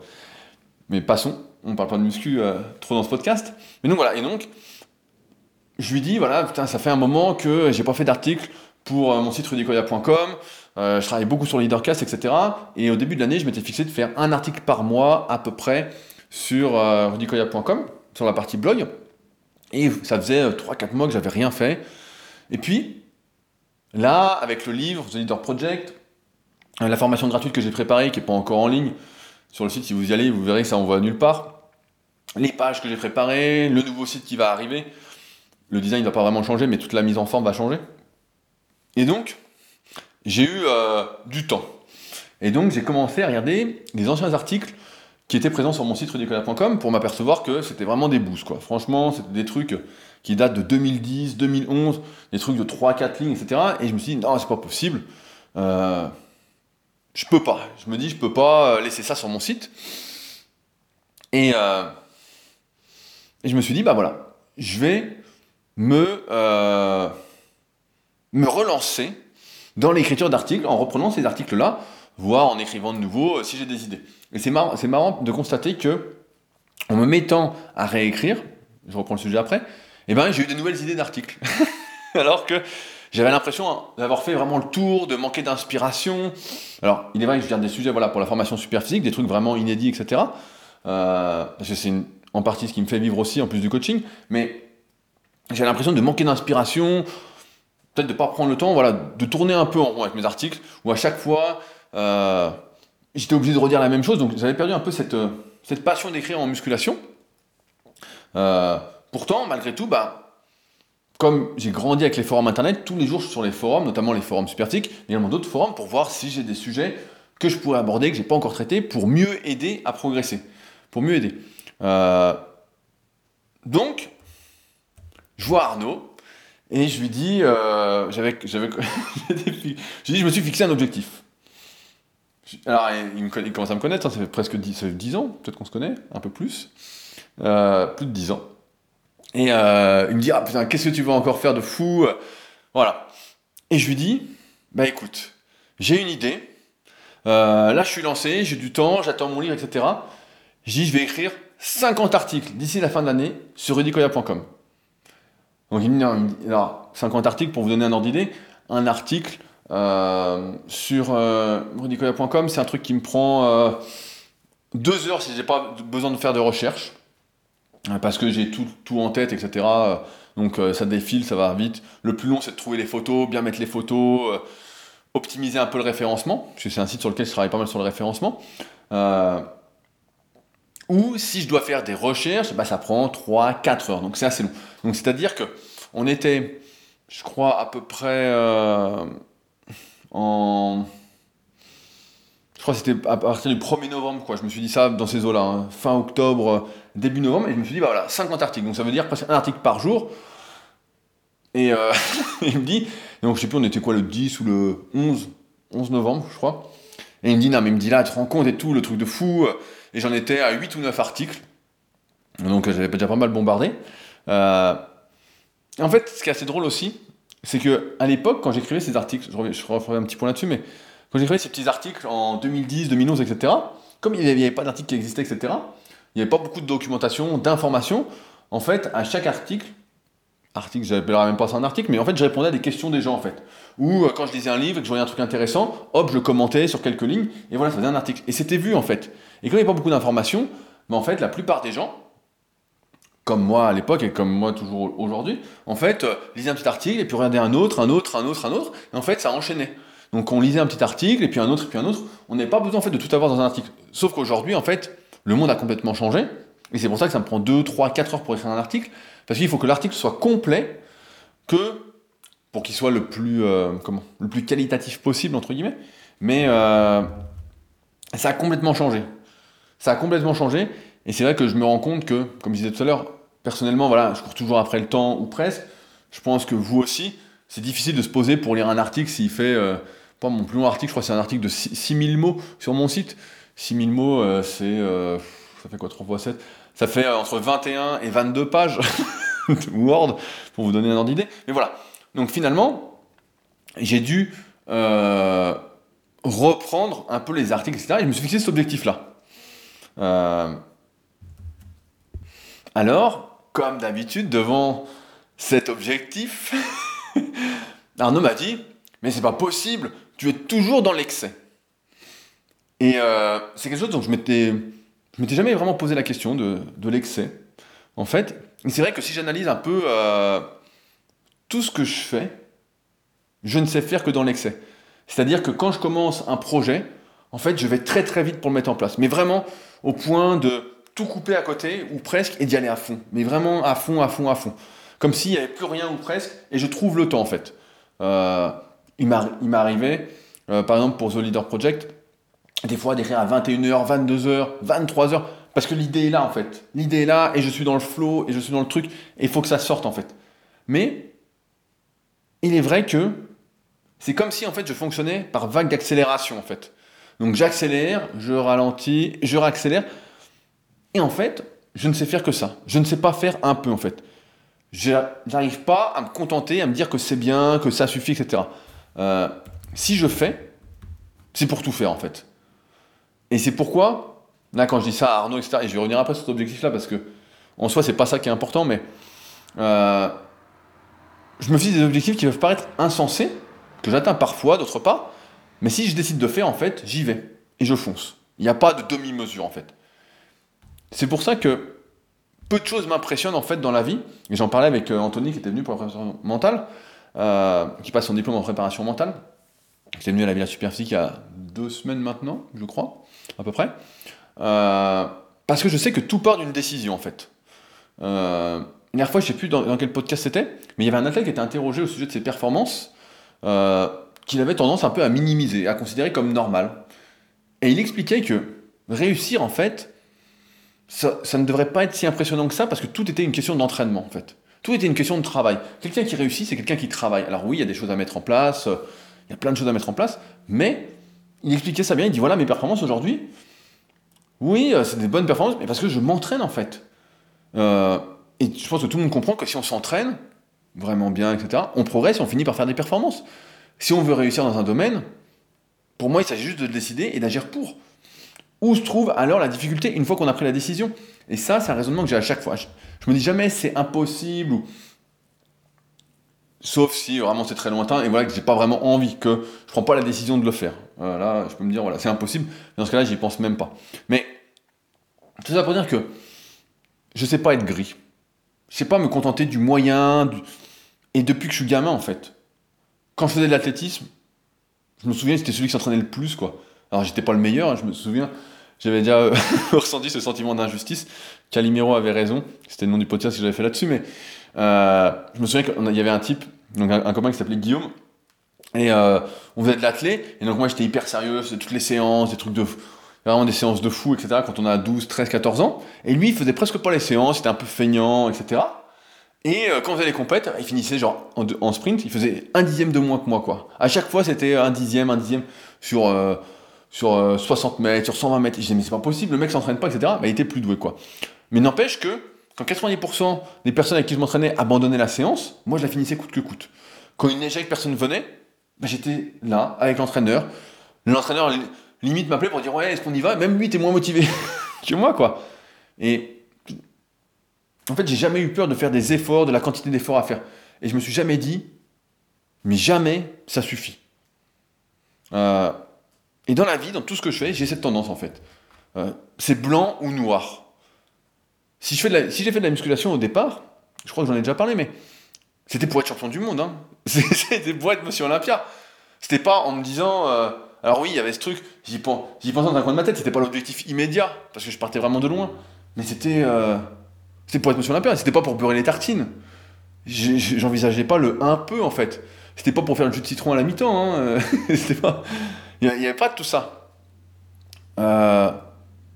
mais passons, on parle pas de muscu euh, trop dans ce podcast. Mais donc voilà, et donc, je lui dis, voilà, putain, ça fait un moment que j'ai pas fait d'article pour mon site rudicoya.com, je travaille beaucoup sur le leadercast, etc. Et au début de l'année, je m'étais fixé de faire un article par mois à peu près sur rudicoya.com, sur la partie blog. Et ça faisait 3-4 euh, mois que j'avais rien fait. Et puis, là, avec le livre, The Leader Project, euh, la formation gratuite que j'ai préparée, qui n'est pas encore en ligne, sur le site, si vous y allez, vous verrez que ça envoie nulle part. Les pages que j'ai préparées, le nouveau site qui va arriver. Le design ne va pas vraiment changer, mais toute la mise en forme va changer. Et donc, j'ai eu euh, du temps. Et donc, j'ai commencé à regarder les anciens articles qui était présent sur mon site rudicola.com pour m'apercevoir que c'était vraiment des boosts. Quoi. Franchement, c'était des trucs qui datent de 2010, 2011, des trucs de 3-4 lignes, etc. Et je me suis dit, non, c'est pas possible. Euh, je peux pas. Je me dis, je peux pas laisser ça sur mon site. Et, euh, et je me suis dit, bah voilà, je vais me, euh, me relancer dans l'écriture d'articles en reprenant ces articles-là voir en écrivant de nouveau euh, si j'ai des idées. Et c'est marrant, c'est marrant de constater que, en me mettant à réécrire, je reprends le sujet après, eh ben, j'ai eu des nouvelles idées d'articles. <laughs> Alors que j'avais l'impression d'avoir fait vraiment le tour, de manquer d'inspiration. Alors, il est vrai que je garde des sujets voilà, pour la formation super physique, des trucs vraiment inédits, etc. Euh, parce que c'est en partie ce qui me fait vivre aussi, en plus du coaching. Mais j'ai l'impression de manquer d'inspiration, peut-être de ne pas prendre le temps voilà, de tourner un peu en rond avec mes articles, où à chaque fois, euh, j'étais obligé de redire la même chose, donc j'avais perdu un peu cette, euh, passion d'écrire en musculation. Pourtant, malgré tout, bah, comme j'ai grandi avec les forums internet, tous les jours je suis sur les forums, notamment les forums Supertic, mais également d'autres forums pour voir si j'ai des sujets que je pourrais aborder, que j'ai pas encore traités, pour mieux aider à progresser. Pour mieux aider. donc, je vois Arnaud, et je lui dis, j'avais, j'avais, <laughs> je, je me suis fixé un objectif. Alors, il, commence à me connaître, hein, ça fait presque 10, ans, peut-être qu'on se connaît, un peu plus. Euh, plus de 10 ans. Et euh, il me dit Ah putain, qu'est-ce que tu vas encore faire de fou? Voilà. Et je lui dis Bah écoute, j'ai une idée. Euh, là, je suis lancé, j'ai du temps, j'attends mon livre, etc. Je dis Je vais écrire 50 articles d'ici la fin de l'année sur rudicoya.com. Donc il me dit, alors, 50 articles pour vous donner un ordre d'idée. Un article, euh, sur euh, c'est un truc qui me prend deux heures si j'ai pas besoin de faire de recherche, parce que j'ai tout, en tête, etc. Donc ça défile, ça va vite. Le plus long, c'est de trouver les photos, bien mettre les photos, optimiser un peu le référencement, parce que c'est un site sur lequel je travaille pas mal sur le référencement. ou si je dois faire des recherches, bah, ça prend 3-4 heures, donc c'est assez long. Donc c'est-à-dire que on était, je crois, à peu près en. Je c'était à partir du 1er novembre, quoi. Je me suis dit ça dans ces eaux-là, hein. fin octobre, début novembre, et je me suis dit, bah voilà, 50 articles. Donc ça veut dire presque un article par jour. Et euh, <laughs> il me dit, donc je sais plus, on était quoi, le 10 ou le 11, 11 novembre, je crois. Et il me dit, non, mais il me dit là, tu te rends compte et tout, le truc de fou. Et j'en étais à 8 ou 9 articles. Donc j'avais déjà pas mal bombardé. Euh, en fait, ce qui est assez drôle aussi, c'est que à l'époque, quand j'écrivais ces articles, je, referai un petit point là-dessus, mais quand j'écrivais ces petits articles en 2010, 2011, etc., comme il n'y avait, pas d'articles qui existaient, etc., il n'y avait pas beaucoup de documentation, d'informations. En fait, à chaque article, article, même pas ça un article, mais en fait, je répondais à des questions des gens, en fait. Ou euh, quand je lisais un livre et que je voyais un truc intéressant, hop, je le commentais sur quelques lignes, et voilà, ça faisait un article. Et c'était vu, en fait. Et quand il n'y avait pas beaucoup d'informations, mais en fait, la plupart des gens, comme moi à l'époque et comme moi toujours aujourd'hui, en fait, euh, lisait un petit article et puis regardait un autre, un autre, un autre, un autre, et en fait, ça enchaînait. Donc on lisait un petit article et puis un autre et puis un autre. On n'avait pas besoin en fait de tout avoir dans un article. Sauf qu'aujourd'hui, en fait, le monde a complètement changé. Et c'est pour ça que ça me prend 2, 3, 4 heures pour écrire un article, parce qu'il faut que l'article soit complet, que pour qu'il soit le plus, euh, comment, le plus qualitatif possible, entre guillemets. Mais euh, ça a complètement changé. Ça a complètement changé. Et c'est vrai que je me rends compte que, comme je disais tout à l'heure, personnellement, voilà, je cours toujours après le temps ou presque. Je pense que vous aussi, c'est difficile de se poser pour lire un article s'il fait. Euh, pas mon plus long article, je crois que c'est un article de 6000 mots sur mon site. 6000 mots, euh, c'est. Euh, ça fait quoi 3 x 7 Ça fait entre 21 et 22 pages Word, pour vous donner un ordre d'idée. Mais voilà. Donc finalement, j'ai dû reprendre un peu les articles, etc. Et je me suis fixé cet objectif-là. alors, comme d'habitude, devant cet objectif, <laughs> Arnaud m'a dit, mais c'est pas possible, tu es toujours dans l'excès. Et euh, c'est quelque chose dont je m'étais, je m'étais jamais vraiment posé la question de, l'excès. En fait, c'est vrai que si j'analyse un peu euh, tout ce que je fais, je ne sais faire que dans l'excès. C'est-à-dire que quand je commence un projet, en fait, je vais très très vite pour le mettre en place. Mais vraiment au point de tout couper à côté, ou presque, et d'y aller à fond. Mais vraiment à fond, à fond, à fond comme s'il n'y avait plus rien ou presque, et je trouve le temps en fait. Euh, il arrivé, euh, par exemple pour The Leader Project, des fois d'écrire à 21h, 22h, 23h, parce que l'idée est là en fait. L'idée est là, et je suis dans le flow, et je suis dans le truc, et il faut que ça sorte en fait. Mais, il est vrai que c'est comme si en fait je fonctionnais par vague d'accélération en fait. Donc j'accélère, je ralentis, je réaccélère, et en fait, je ne sais faire que ça. Je ne sais pas faire un peu en fait j'arrive pas à me contenter, à me dire que c'est bien, que ça suffit, etc. Euh, si je fais, c'est pour tout faire en fait. Et c'est pourquoi, là quand je dis ça à Arnaud, etc., et je vais revenir après sur cet objectif-là, parce que en soi c'est pas ça qui est important, mais euh, je me fixe des objectifs qui peuvent paraître insensés, que j'atteins parfois, d'autre part, mais si je décide de faire, en fait, j'y vais, et je fonce. Il n'y a pas de demi-mesure en fait. C'est pour ça que peu de choses m'impressionnent en fait dans la vie. Et j'en parlais avec euh, Anthony qui était venu pour la préparation mentale, euh, qui passe son diplôme en préparation mentale, qui est venu à la Villa Superphysique il y a deux semaines maintenant, je crois, à peu près. Euh, parce que je sais que tout part d'une décision en fait. Euh, dernière fois, je ne sais plus dans, quel podcast c'était, mais il y avait un athlète qui était interrogé au sujet de ses performances, qu'il avait tendance un peu à minimiser, à considérer comme normal. Et il expliquait que réussir en fait, ça, ne devrait pas être si impressionnant que ça parce que tout était une question d'entraînement en fait. Tout était une question de travail. Quelqu'un qui réussit, c'est quelqu'un qui travaille. Alors oui, il y a des choses à mettre en place, euh, il y a plein de choses à mettre en place, mais il expliquait ça bien, il dit voilà mes performances aujourd'hui, oui, euh, c'est des bonnes performances, mais parce que je m'entraîne en fait. Euh, et je pense que tout le monde comprend que si on s'entraîne vraiment bien, etc., on progresse et on finit par faire des performances. Si on veut réussir dans un domaine, pour moi, il s'agit juste de décider et d'agir pour. Où se trouve alors la difficulté une fois qu'on a pris la décision Et ça, c'est un raisonnement que j'ai à chaque fois. Je, me dis jamais c'est impossible. Sauf si vraiment c'est très lointain et voilà que j'ai pas vraiment envie, que je prends pas la décision de le faire. Là, je peux me dire voilà, c'est impossible. Dans ce cas-là, j'y pense même pas. Mais tout ça pour dire que je sais pas être gris. Je sais pas me contenter du moyen. Et depuis que je suis gamin, en fait, quand je faisais de l'athlétisme, je me souviens, c'était celui qui s'entraînait le plus, quoi. Alors j'étais pas le meilleur, hein, je me souviens, j'avais déjà euh, <laughs> ressenti ce sentiment d'injustice. Calimero avait raison, c'était le nom du podcast que j'avais fait là-dessus, mais euh, je me souviens qu'il y avait un type, donc un, copain qui s'appelait Guillaume, et euh, on faisait de l'athlé, et donc moi j'étais hyper sérieux, c'était toutes les séances, des trucs de vraiment des séances de fou, etc., quand on a 12, 13, 14 ans, et lui il faisait presque pas les séances, il était un peu feignant, etc. Et quand on faisait les compètes, il finissait genre en, sprint, il faisait un dixième de moins que moi, quoi. À chaque fois c'était un dixième, un dixième sur sur 60 euh, mètres, sur 120 mètres. Je disais, mais c'est pas possible, le mec s'entraîne pas, etc. Bah, il était plus doué, quoi. Mais n'empêche que, quand 90% des personnes avec qui je m'entraînais abandonnaient la séance, moi je la finissais coûte que coûte. Quand neigeait que personne venait, bah, j'étais là, avec l'entraîneur. L'entraîneur, limite, m'appelait pour dire, ouais, est-ce qu'on y va? Même lui était moins motivé <laughs> que moi, quoi. Et en fait, j'ai jamais eu peur de faire des efforts, de la quantité d'efforts à faire. Et je me suis jamais dit, mais jamais ça suffit. Euh, et dans la vie, dans tout ce que je fais, j'ai cette tendance en fait. Euh, c'est blanc ou noir. Si, je fais si j'ai fait de la musculation au départ, je crois que j'en ai déjà parlé, mais c'était pour être champion du monde. Hein. <laughs> C'était pour être monsieur Olympia. C'était pas en me disant. Euh, alors oui, il y avait ce truc, j'y pensais dans un coin de ma tête, c'était pas l'objectif immédiat, parce que je partais vraiment de loin. Mais c'était euh, c'était pour être monsieur Olympia, c'était pas pour beurrer les tartines. J'ai- j'ai- J'envisageais pas le un peu en fait. C'était pas pour faire le jus de citron à la mi-temps. Hein. <laughs> c'était pas. Il n'y avait pas de tout ça. Euh,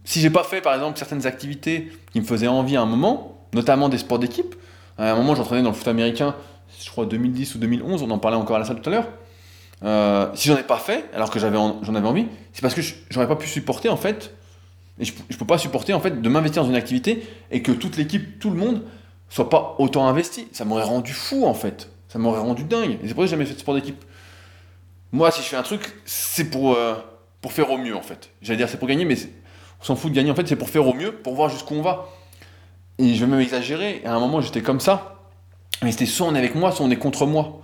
si j'ai pas fait par exemple certaines activités qui me faisaient envie à un moment, notamment des sports d'équipe, à un moment j'entraînais dans le foot américain, je crois 2010 ou 2011, on en parlait encore à la salle tout à l'heure. Euh, si j'en ai pas fait, alors que j'en avais envie, c'est parce que j'aurais pas pu supporter en fait, et je, je peux pas supporter en fait de m'investir dans une activité et que toute l'équipe, tout le monde soit pas autant investi. Ça m'aurait rendu fou en fait, ça m'aurait rendu dingue. Et c'est pour ça que j'ai jamais fait de sport d'équipe. Moi, si je fais un truc, c'est pour euh, pour faire au mieux en fait. J'allais dire c'est pour gagner, mais on s'en fout de gagner en fait, c'est pour faire au mieux, pour voir jusqu'où on va. Et je vais même exagérer. À un moment, j'étais comme ça, mais c'était soit on est avec moi, soit on est contre moi.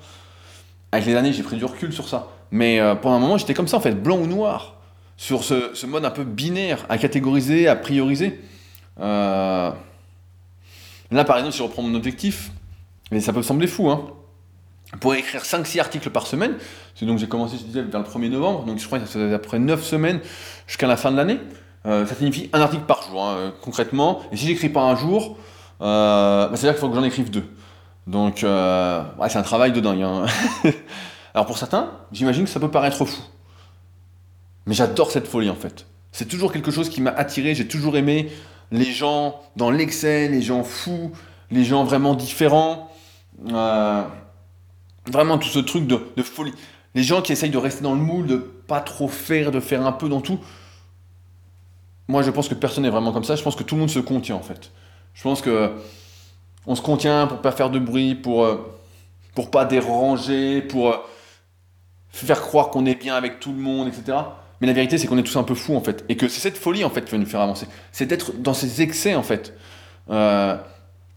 Avec les années, j'ai pris du recul sur ça. Mais euh, pendant un moment, j'étais comme ça, en fait, blanc ou noir. Sur ce, mode un peu binaire, à catégoriser, à prioriser. Euh, Là, par exemple, si je reprends mon objectif, et ça peut sembler fou, hein. Pour écrire 5-6 articles par semaine, donc j'ai commencé, je disais, vers le 1er novembre, donc je crois que ça faisait après 9 semaines jusqu'à la fin de l'année. Euh, ça signifie un article par jour, hein, euh, concrètement. Et si j'écris pas un jour, euh, bah, c'est-à-dire qu'il faut que j'en écrive deux. Donc, c'est un travail de dingue. hein. <laughs> Alors pour certains, j'imagine que ça peut paraître fou. Mais j'adore cette folie en fait. C'est toujours quelque chose qui m'a attiré, j'ai toujours aimé les gens dans l'excès, les gens fous, les gens vraiment différents. Vraiment tout ce truc de folie. Les gens qui essayent de rester dans le moule, de pas trop faire, de faire un peu dans tout. Moi je pense que personne n'est vraiment comme ça, je pense que tout le monde se contient en fait. Je pense que on se contient pour pas faire de bruit, pour, euh, pour pas déranger, pour euh, faire croire qu'on est bien avec tout le monde, etc. Mais la vérité, c'est qu'on est tous un peu fous, en fait. Et que c'est cette folie, en fait, qui va nous faire avancer. C'est d'être dans ces excès, en fait. Euh,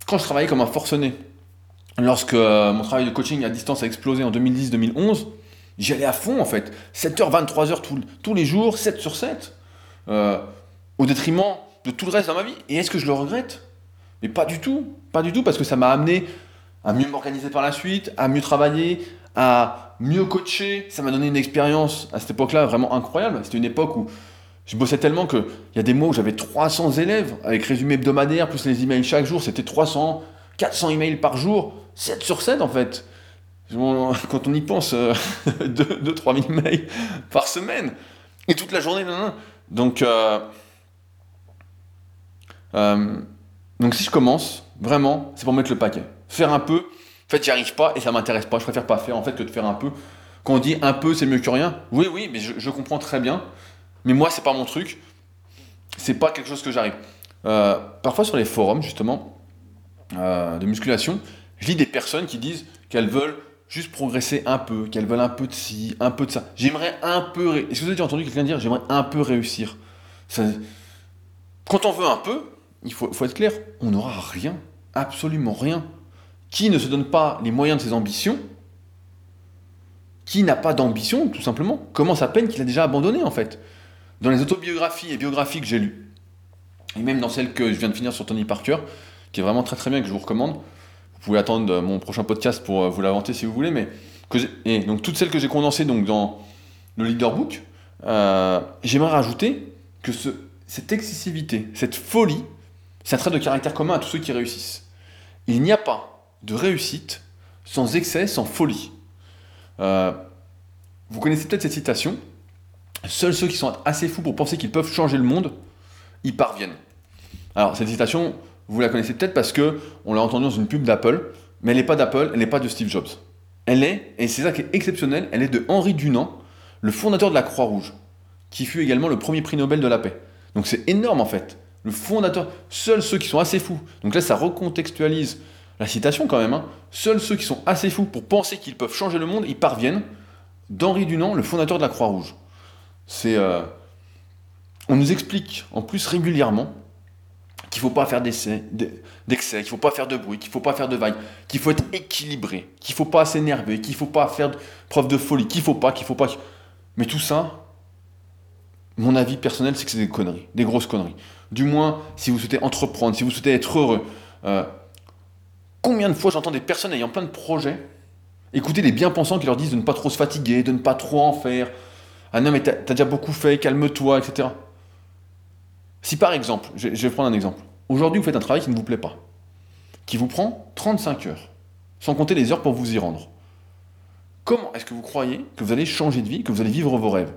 quand je travaillais comme un forcené, lorsque mon travail de coaching à distance a explosé en 2010-2011, j'y allais à fond, en fait. 7h, 23h tous, les jours, 7 sur 7. euh, au détriment de tout le reste dans ma vie. Et est-ce que je le regrette? Mais pas du tout. Pas du tout, parce que ça m'a amené à mieux m'organiser par la suite, à mieux travailler, à mieux coacher. Ça m'a donné une expérience à cette époque-là vraiment incroyable. C'était une époque où je bossais tellement qu'il y a des mois où j'avais 300 élèves avec résumé hebdomadaire, plus les emails chaque jour. C'était 300, 400 emails par jour, 7 sur 7 en fait. <laughs> Quand on y pense, <laughs> 2-3 000 mails par semaine. Et toute la journée, nan, nan. Donc, euh, euh, donc si je commence, vraiment, c'est pour mettre le paquet. Faire un peu, en fait, j'y arrive pas et ça m'intéresse pas. Je préfère pas faire en fait que de faire un peu. Quand on dit un peu, c'est mieux que rien. Oui, oui, mais je, comprends très bien. Mais moi, c'est pas mon truc. C'est pas quelque chose que j'arrive. Euh, parfois sur les forums, justement, euh, de musculation, je lis des personnes qui disent qu'elles veulent juste progresser un peu, qu'elles veulent un peu de ci, un peu de ça. J'aimerais un peu. ré- Est-ce que vous avez déjà entendu quelqu'un dire j'aimerais un peu réussir? Quand on veut un peu, il faut, être clair, on n'aura rien, absolument rien. Qui ne se donne pas les moyens de ses ambitions, qui n'a pas d'ambition, tout simplement, commence à peine qu'il a déjà abandonné en fait. Dans les autobiographies et biographies que j'ai lues, et même dans celle que je viens de finir sur Tony Parker, qui est vraiment très très bien, que je vous recommande, vous pouvez attendre mon prochain podcast pour euh, vous l'inventer si vous voulez, mais et donc toutes celles que j'ai condensées donc dans le leaderbook, euh, j'aimerais rajouter que ce, cette excessivité, cette folie, c'est un trait de caractère commun à tous ceux qui réussissent. Il n'y a pas de réussite sans excès, sans folie. Euh, vous connaissez peut-être cette citation Seuls ceux qui sont assez fous pour penser qu'ils peuvent changer le monde y parviennent. Alors cette citation, vous la connaissez peut-être parce que on l'a entendue dans une pub d'Apple, mais elle n'est pas d'Apple, elle n'est pas de Steve Jobs. Elle est, et c'est ça qui est exceptionnel, elle est de Henri Dunant, le fondateur de la Croix-Rouge, qui fut également le premier prix Nobel de la paix. Donc c'est énorme en fait. Le fondateur, seuls ceux qui sont assez fous. Donc là, ça recontextualise la citation quand même. hein. Seuls ceux qui sont assez fous pour penser qu'ils peuvent changer le monde y parviennent. D'Henri Dunant, le fondateur de la Croix-Rouge. Euh, on nous explique en plus régulièrement qu'il ne faut pas faire d'excès, qu'il ne faut pas faire de bruit, qu'il ne faut pas faire de vagues, qu'il faut être équilibré, qu'il ne faut pas s'énerver, qu'il ne faut pas faire preuve de folie, qu'il ne faut pas, qu'il ne faut pas. Mais tout ça, mon avis personnel, c'est que c'est des conneries, des grosses conneries. Du moins, si vous souhaitez entreprendre, si vous souhaitez être heureux. euh, combien de fois j'entends des personnes ayant plein de projets écouter les bien-pensants qui leur disent de ne pas trop se fatiguer, de ne pas trop en faire. Ah non, mais t'as t'as déjà beaucoup fait, calme-toi, etc. Si par exemple, je, vais prendre un exemple. Aujourd'hui, vous faites un travail qui ne vous plaît pas, qui vous prend 35 heures, sans compter les heures pour vous y rendre. Comment est-ce que vous croyez que vous allez changer de vie, que vous allez vivre vos rêves?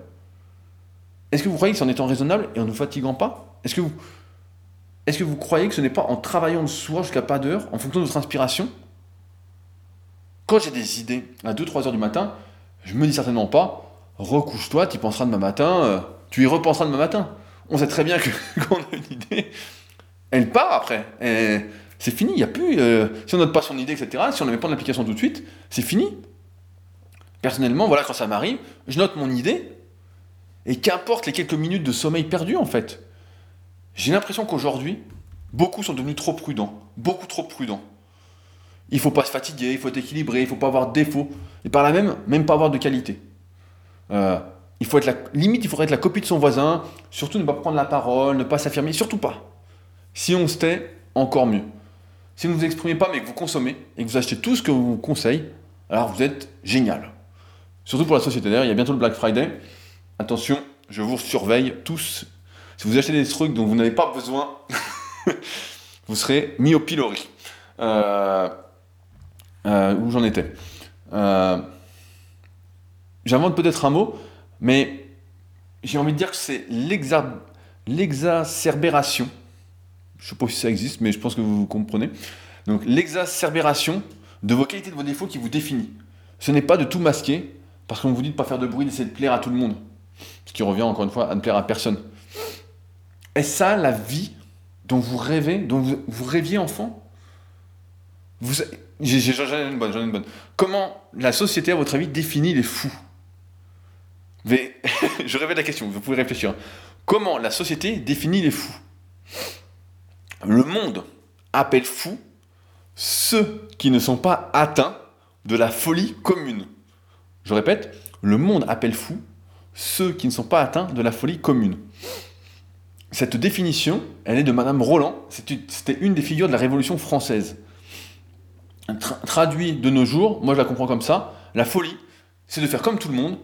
Est-ce que vous croyez que c'est en étant raisonnable et en ne fatiguant pas? Est-ce que vous vous croyez que ce n'est pas en travaillant le soir jusqu'à pas d'heure, en fonction de votre inspiration? Quand j'ai des idées à 2-3 heures du matin, je me dis certainement pas, recouche-toi, tu y penseras demain matin, euh, tu y repenseras demain matin. On sait très bien que <laughs> quand on a une idée, elle part après. C'est fini, il n'y a plus. Euh, si on note pas son idée, etc., si on ne met pas en application tout de suite, c'est fini. Personnellement, voilà, quand ça m'arrive, je note mon idée, et qu'importe les quelques minutes de sommeil perdu, en fait. J'ai l'impression qu'aujourd'hui, beaucoup sont devenus trop prudents, beaucoup trop prudents. Il faut pas se fatiguer, il faut être équilibré, il faut pas avoir de défauts, et par là même, même pas avoir de qualité. Euh, il faut être la, limite, il faudrait être la copie de son voisin, surtout ne pas prendre la parole, ne pas s'affirmer, surtout pas. Si on se tait, encore mieux. Si vous ne vous exprimez pas mais que vous consommez et que vous achetez tout ce que vous conseille, alors vous êtes génial. Surtout pour la société. D'ailleurs, il y a bientôt le Black Friday. Attention, je vous surveille tous si vous achetez des trucs dont vous n'avez pas besoin, <laughs> vous serez mis au pilori. Euh, euh, où j'en étais euh, J'invente peut-être un mot, mais j'ai envie de dire que c'est l'exacerbération. Je ne sais pas si ça existe, mais je pense que vous comprenez. Donc l'exacerbération de vos qualités, de vos défauts qui vous définit. Ce n'est pas de tout masquer, parce qu'on vous dit de ne pas faire de bruit, d'essayer de plaire à tout le monde. Ce qui revient encore une fois à ne plaire à personne. Est-ce ça la vie dont vous rêvez, dont vous, rêviez enfant? J'en une bonne, j'en ai une bonne. Comment la société, à votre avis, définit les fous? Mais, <laughs> Je rêvais la question, vous pouvez réfléchir. Comment la société définit les fous? Le monde appelle fous ceux qui ne sont pas atteints de la folie commune. Je répète, le monde appelle fous ceux qui ne sont pas atteints de la folie commune. Cette définition, elle est de Madame Roland. C'était une des figures de la Révolution française. traduit de nos jours, moi je la comprends comme ça, la folie, c'est de faire comme tout le monde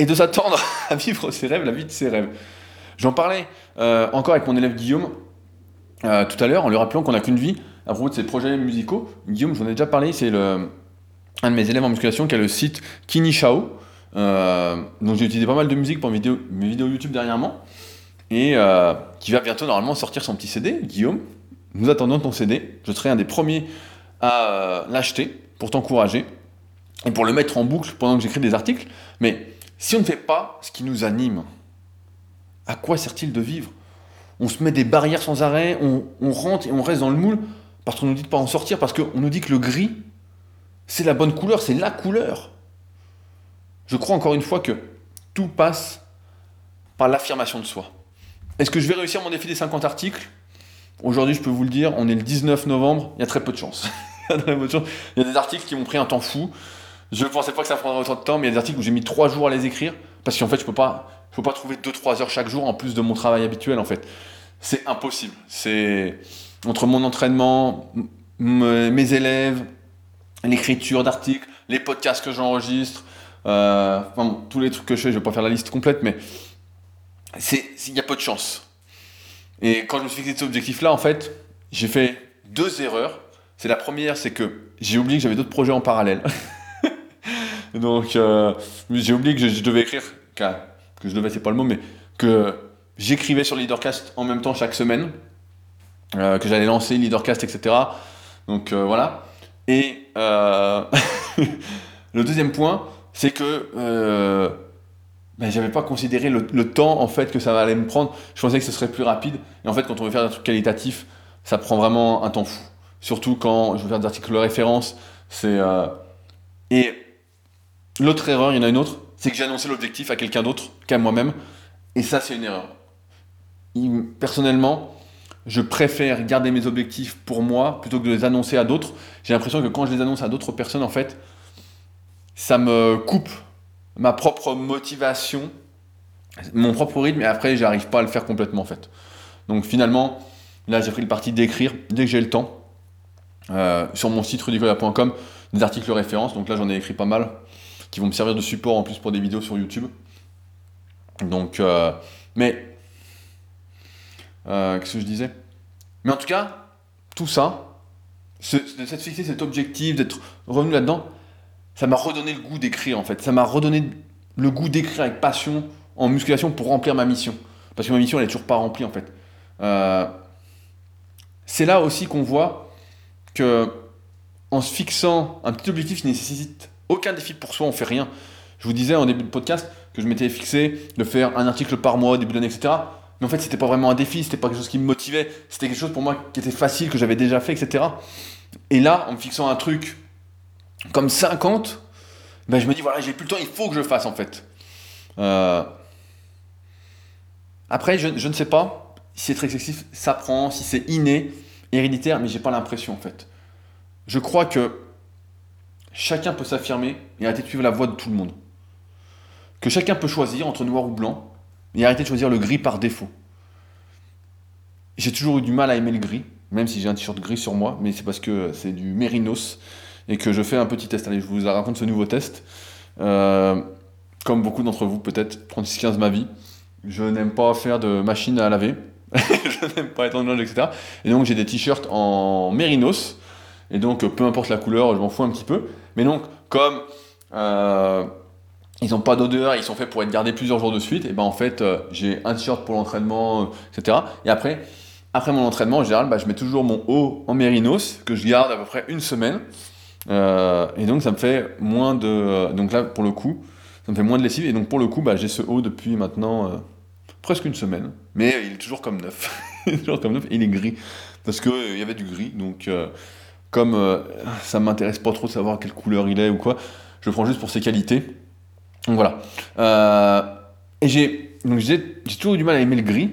et de s'attendre <laughs> à vivre ses rêves, la vie de ses rêves. J'en parlais euh, encore avec mon élève Guillaume euh, tout à l'heure en lui rappelant qu'on n'a qu'une vie à propos de ses projets musicaux. Guillaume, j'en ai déjà parlé, c'est un de mes élèves en musculation qui a le site Kini Shao. Euh, donc j'ai utilisé pas mal de musique pour mes vidéos, YouTube dernièrement et euh, qui va bientôt normalement sortir son petit CD. Guillaume, nous attendons ton CD. Je serai un des premiers à l'acheter pour t'encourager et pour le mettre en boucle pendant que j'écris des articles. Mais si on ne fait pas ce qui nous anime, à quoi sert-il de vivre? On se met des barrières sans arrêt, on, rentre et on reste dans le moule parce qu'on nous dit de pas en sortir, parce qu'on nous dit que le gris, c'est la bonne couleur, c'est la couleur. Je crois encore une fois que tout passe par l'affirmation de soi. Est-ce que je vais réussir mon défi des 50 articles? Aujourd'hui, je peux vous le dire, on est le 19 novembre, <laughs> il y a très peu de chance. il, y a des articles qui m'ont pris un temps fou. Je pensais pas que ça prendrait autant de temps, mais il y a des articles où j'ai mis 3 jours à les écrire, parce qu'en fait, je peux, pas, peux pas trouver 2-3 heures chaque jour en plus de mon travail habituel, en fait. C'est impossible. C'est entre mon entraînement, mes élèves, l'écriture d'articles, les podcasts que j'enregistre, euh, tous les trucs que je fais, je vais pas faire la liste complète, mais il y a peu de chance. Et quand je me suis fixé cet objectif-là, en fait, j'ai fait deux erreurs. C'est la première, c'est que j'ai oublié que j'avais d'autres projets en parallèle. <laughs> Donc, euh, j'ai oublié que je, devais écrire, que, je devais, c'est pas le mot, mais que j'écrivais sur Leadercast en même temps chaque semaine, euh, que j'allais lancer Leadercast, etc. Donc euh, voilà. Et <laughs> le deuxième point, c'est que ben, j'avais pas considéré le, temps en fait que ça allait me prendre. Je pensais que ce serait plus rapide. Et en fait, quand on veut faire un truc qualitatif, ça prend vraiment un temps fou. Surtout quand je veux faire des articles de référence. C'est et l'autre erreur, il y en a une autre, c'est que j'ai annoncé l'objectif à quelqu'un d'autre qu'à moi-même. Et ça, c'est une erreur. Personnellement, je préfère garder mes objectifs pour moi plutôt que de les annoncer à d'autres. J'ai l'impression que quand je les annonce à d'autres personnes, en fait, ça me coupe ma propre motivation, mon propre rythme, et après, j'arrive pas à le faire complètement en fait. Donc finalement, là, j'ai pris le parti d'écrire dès que j'ai le temps. Euh, sur mon site rudicola.com des articles références, donc là j'en ai écrit pas mal qui vont me servir de support en plus pour des vidéos sur YouTube. Donc, euh, mais, euh, qu'est-ce que je disais? Mais en tout cas, tout ça, de s'être fixé cet objectif, d'être revenu là-dedans, ça m'a redonné le goût d'écrire en fait. Ça m'a redonné le goût d'écrire avec passion en musculation pour remplir ma mission. Parce que ma mission, elle est toujours pas remplie en fait. Euh, c'est là aussi qu'on voit que en se fixant un petit objectif qui nécessite aucun défi pour soi, on fait rien. Je vous disais en début de podcast que je m'étais fixé de faire un article par mois, début d'année, etc. Mais en fait, c'était pas vraiment un défi, c'était pas quelque chose qui me motivait, c'était quelque chose pour moi qui était facile, que j'avais déjà fait, etc. Et là, en me fixant un truc comme 50, ben je me dis, voilà, j'ai plus le temps, il faut que je fasse en fait. Euh, après, je, ne sais pas si être excessif s'apprend, si c'est inné, héréditaire, mais j'ai pas l'impression en fait. Je crois que chacun peut s'affirmer et arrêter de suivre la voie de tout le monde. Que chacun peut choisir entre noir ou blanc et arrêter de choisir le gris par défaut. J'ai toujours eu du mal à aimer le gris, même si j'ai un t-shirt gris sur moi, mais c'est parce que c'est du mérinos et que je fais un petit test. Allez, je vous raconte ce nouveau test. Euh, comme beaucoup d'entre vous, peut-être, 36-15 ma vie, je n'aime pas faire de machine à laver. <laughs> je n'aime pas être en linge, etc. Et donc j'ai des t-shirts en mérinos. Et donc peu importe la couleur, je m'en fous un petit peu. Mais donc, comme euh, ils n'ont pas d'odeur, ils sont faits pour être gardés plusieurs jours de suite, et ben en fait, euh, j'ai un t-shirt pour l'entraînement, euh, etc. Et après, après mon entraînement, en général, bah, je mets toujours mon haut en mérinos, que je garde à peu près une semaine. et donc ça me fait moins de... donc là, pour le coup, ça me fait moins de lessive. Et donc pour le coup, bah, j'ai ce haut depuis maintenant presque une semaine. Mais il est toujours comme neuf. <laughs> il est toujours comme neuf, et il est gris. Parce qu'il y avait du gris, donc comme euh, ça m'intéresse pas trop de savoir quelle couleur il est ou quoi, je prends juste pour ses qualités. Donc voilà. Euh, et j'ai j'ai toujours eu du mal à aimer le gris.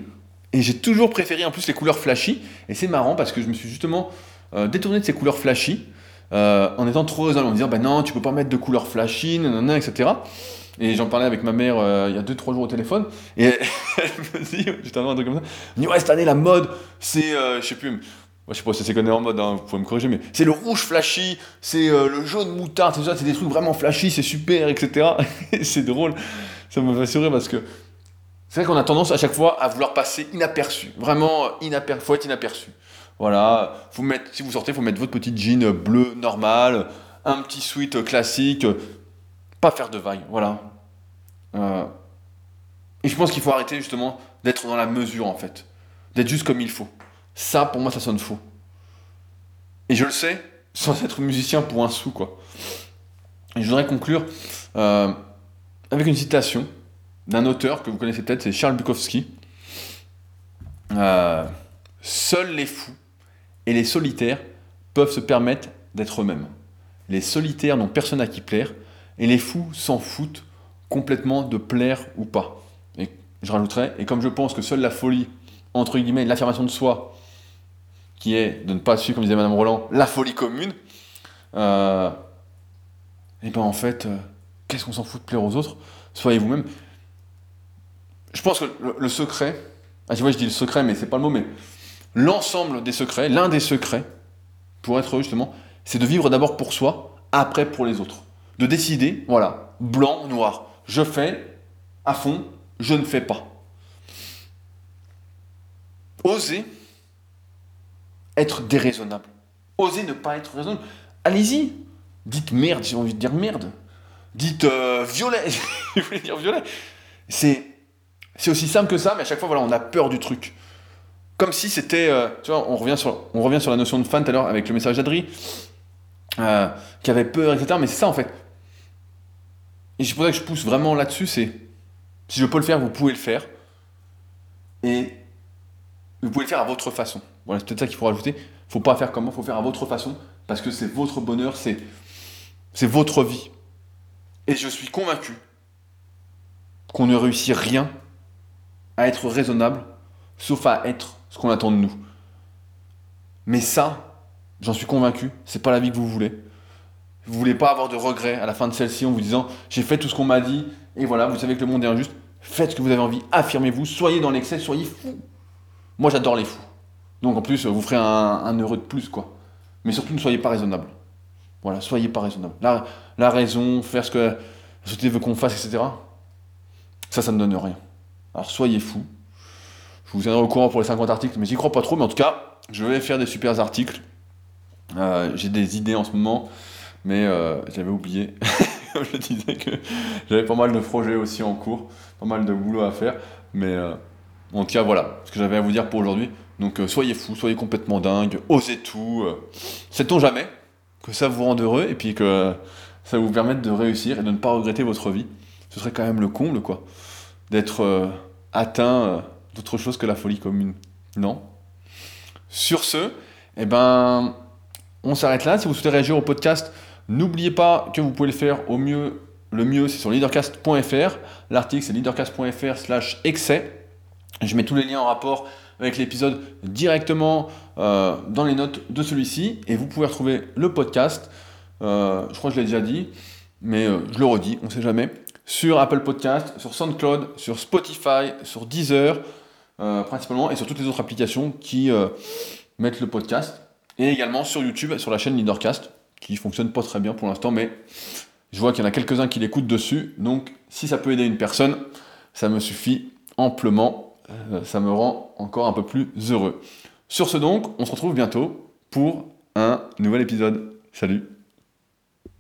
Et j'ai toujours préféré en plus les couleurs flashy. Et c'est marrant parce que je me suis justement euh, détourné de ces couleurs flashy en étant trop raisonnable, en me disant bah non, tu peux pas mettre de couleurs flashy, nanana, etc. Et j'en parlais avec ma mère il y a 2-3 jours au téléphone. Et <laughs> elle me dit, j'étais un truc comme ça, elle me dit ouais, cette année la mode, c'est, je sais plus, je sais pas si c'est connu en mode, hein, vous pouvez me corriger, mais c'est le rouge flashy, c'est euh, le jaune moutarde, c'est ça, c'est des trucs vraiment flashy, c'est super, etc. <laughs> c'est drôle, ça me fait sourire parce que c'est vrai qu'on a tendance à chaque fois à vouloir passer inaperçu, vraiment euh, inaperçu, faut être inaperçu. Voilà, si vous sortez, faut mettre votre petit jean bleu normal, un petit sweat classique, pas faire de vagues, voilà. Euh, et je pense qu'il faut arrêter justement d'être dans la mesure en fait, d'être juste comme il faut. Ça, pour moi, ça sonne faux. Et je le sais, sans <laughs> être musicien pour un sou, quoi. Je voudrais conclure euh, avec une citation d'un auteur que vous connaissez peut-être, c'est Charles Bukowski. Euh, Seuls les fous et les solitaires peuvent se permettre d'être eux-mêmes. Les solitaires n'ont personne à qui plaire, et les fous s'en foutent complètement de plaire ou pas. Et je rajouterais, et comme je pense que seule la folie, entre guillemets, l'affirmation de soi, qui est de ne pas suivre, comme disait Madame Roland, la folie commune, euh, et ben en fait, euh, qu'est-ce qu'on s'en fout de plaire aux autres? Soyez vous-même. Je pense que le, secret, ah tu vois, je dis le secret, mais c'est pas le mot, mais l'ensemble des secrets, l'un des secrets, pour être justement, c'est de vivre d'abord pour soi, après pour les autres. De décider, voilà, blanc, noir. Je fais à fond, je ne fais pas. Oser être déraisonnable. Osez ne pas être raisonnable. Allez-y. Dites merde, j'ai envie de dire merde. Dites euh, violet. <laughs> je voulais dire violet. C'est, c'est aussi simple que ça, mais à chaque fois, voilà, on a peur du truc. Comme si c'était. Euh, tu vois, on revient, sur, on revient sur la notion de fan tout à l'heure avec le message d'Adri, euh, qui avait peur, etc. Mais c'est ça, en fait. Et c'est pour ça que je pousse vraiment là-dessus c'est. Si je peux le faire, vous pouvez le faire. Et vous pouvez le faire à votre façon. Voilà, c'est peut-être ça qu'il faut rajouter. Faut pas faire comment, faut faire à votre façon, parce que c'est votre bonheur, c'est, votre vie. Et je suis convaincu qu'on ne réussit rien à être raisonnable, sauf à être ce qu'on attend de nous. Mais ça, j'en suis convaincu, c'est pas la vie que vous voulez. Vous voulez pas avoir de regrets à la fin de celle-ci en vous disant j'ai fait tout ce qu'on m'a dit et voilà, vous savez que le monde est injuste. Faites ce que vous avez envie, affirmez-vous, soyez dans l'excès, soyez fous. Moi j'adore les fous. Donc en plus, vous ferez un, heureux de plus, quoi. Mais surtout, ne soyez pas raisonnable. Voilà, soyez pas raisonnable. La, la raison, faire ce que la société veut qu'on fasse, etc. Ça, ça ne donne rien. Alors soyez fous. Je vous tiendrai au courant pour les 50 articles, mais j'y crois pas trop. Mais en tout cas, je vais faire des super articles. Euh, j'ai des idées en ce moment, mais euh, j'avais oublié. <laughs> je disais que j'avais pas mal de projets aussi en cours, pas mal de boulot à faire. Mais euh, en tout cas, voilà ce que j'avais à vous dire pour aujourd'hui. Donc soyez fous, soyez complètement dingue, osez tout. Sait-on jamais que ça vous rende heureux et puis que ça vous permette de réussir et de ne pas regretter votre vie? Ce serait quand même le comble, quoi. D'être atteint d'autre chose que la folie commune. Non? Sur ce, eh ben, on s'arrête là. Si vous souhaitez réagir au podcast, n'oubliez pas que vous pouvez le faire au mieux. Le mieux, c'est sur leadercast.fr. L'article, c'est leadercast.fr slash excès. Je mets tous les liens en rapport avec l'épisode directement euh, dans les notes de celui-ci. Et vous pouvez retrouver le podcast. Euh, je crois que je l'ai déjà dit, mais euh, je le redis, on ne sait jamais. Sur Apple Podcast, sur SoundCloud, sur Spotify, sur Deezer, principalement, et sur toutes les autres applications qui mettre le podcast. Et également sur YouTube, sur la chaîne Leadercast, qui fonctionne pas très bien pour l'instant, mais je vois qu'il y en a quelques-uns qui l'écoutent dessus. Donc si ça peut aider une personne, ça me suffit amplement. Euh, ça me rend encore un peu plus heureux. Sur ce donc, on se retrouve bientôt pour un nouvel épisode. Salut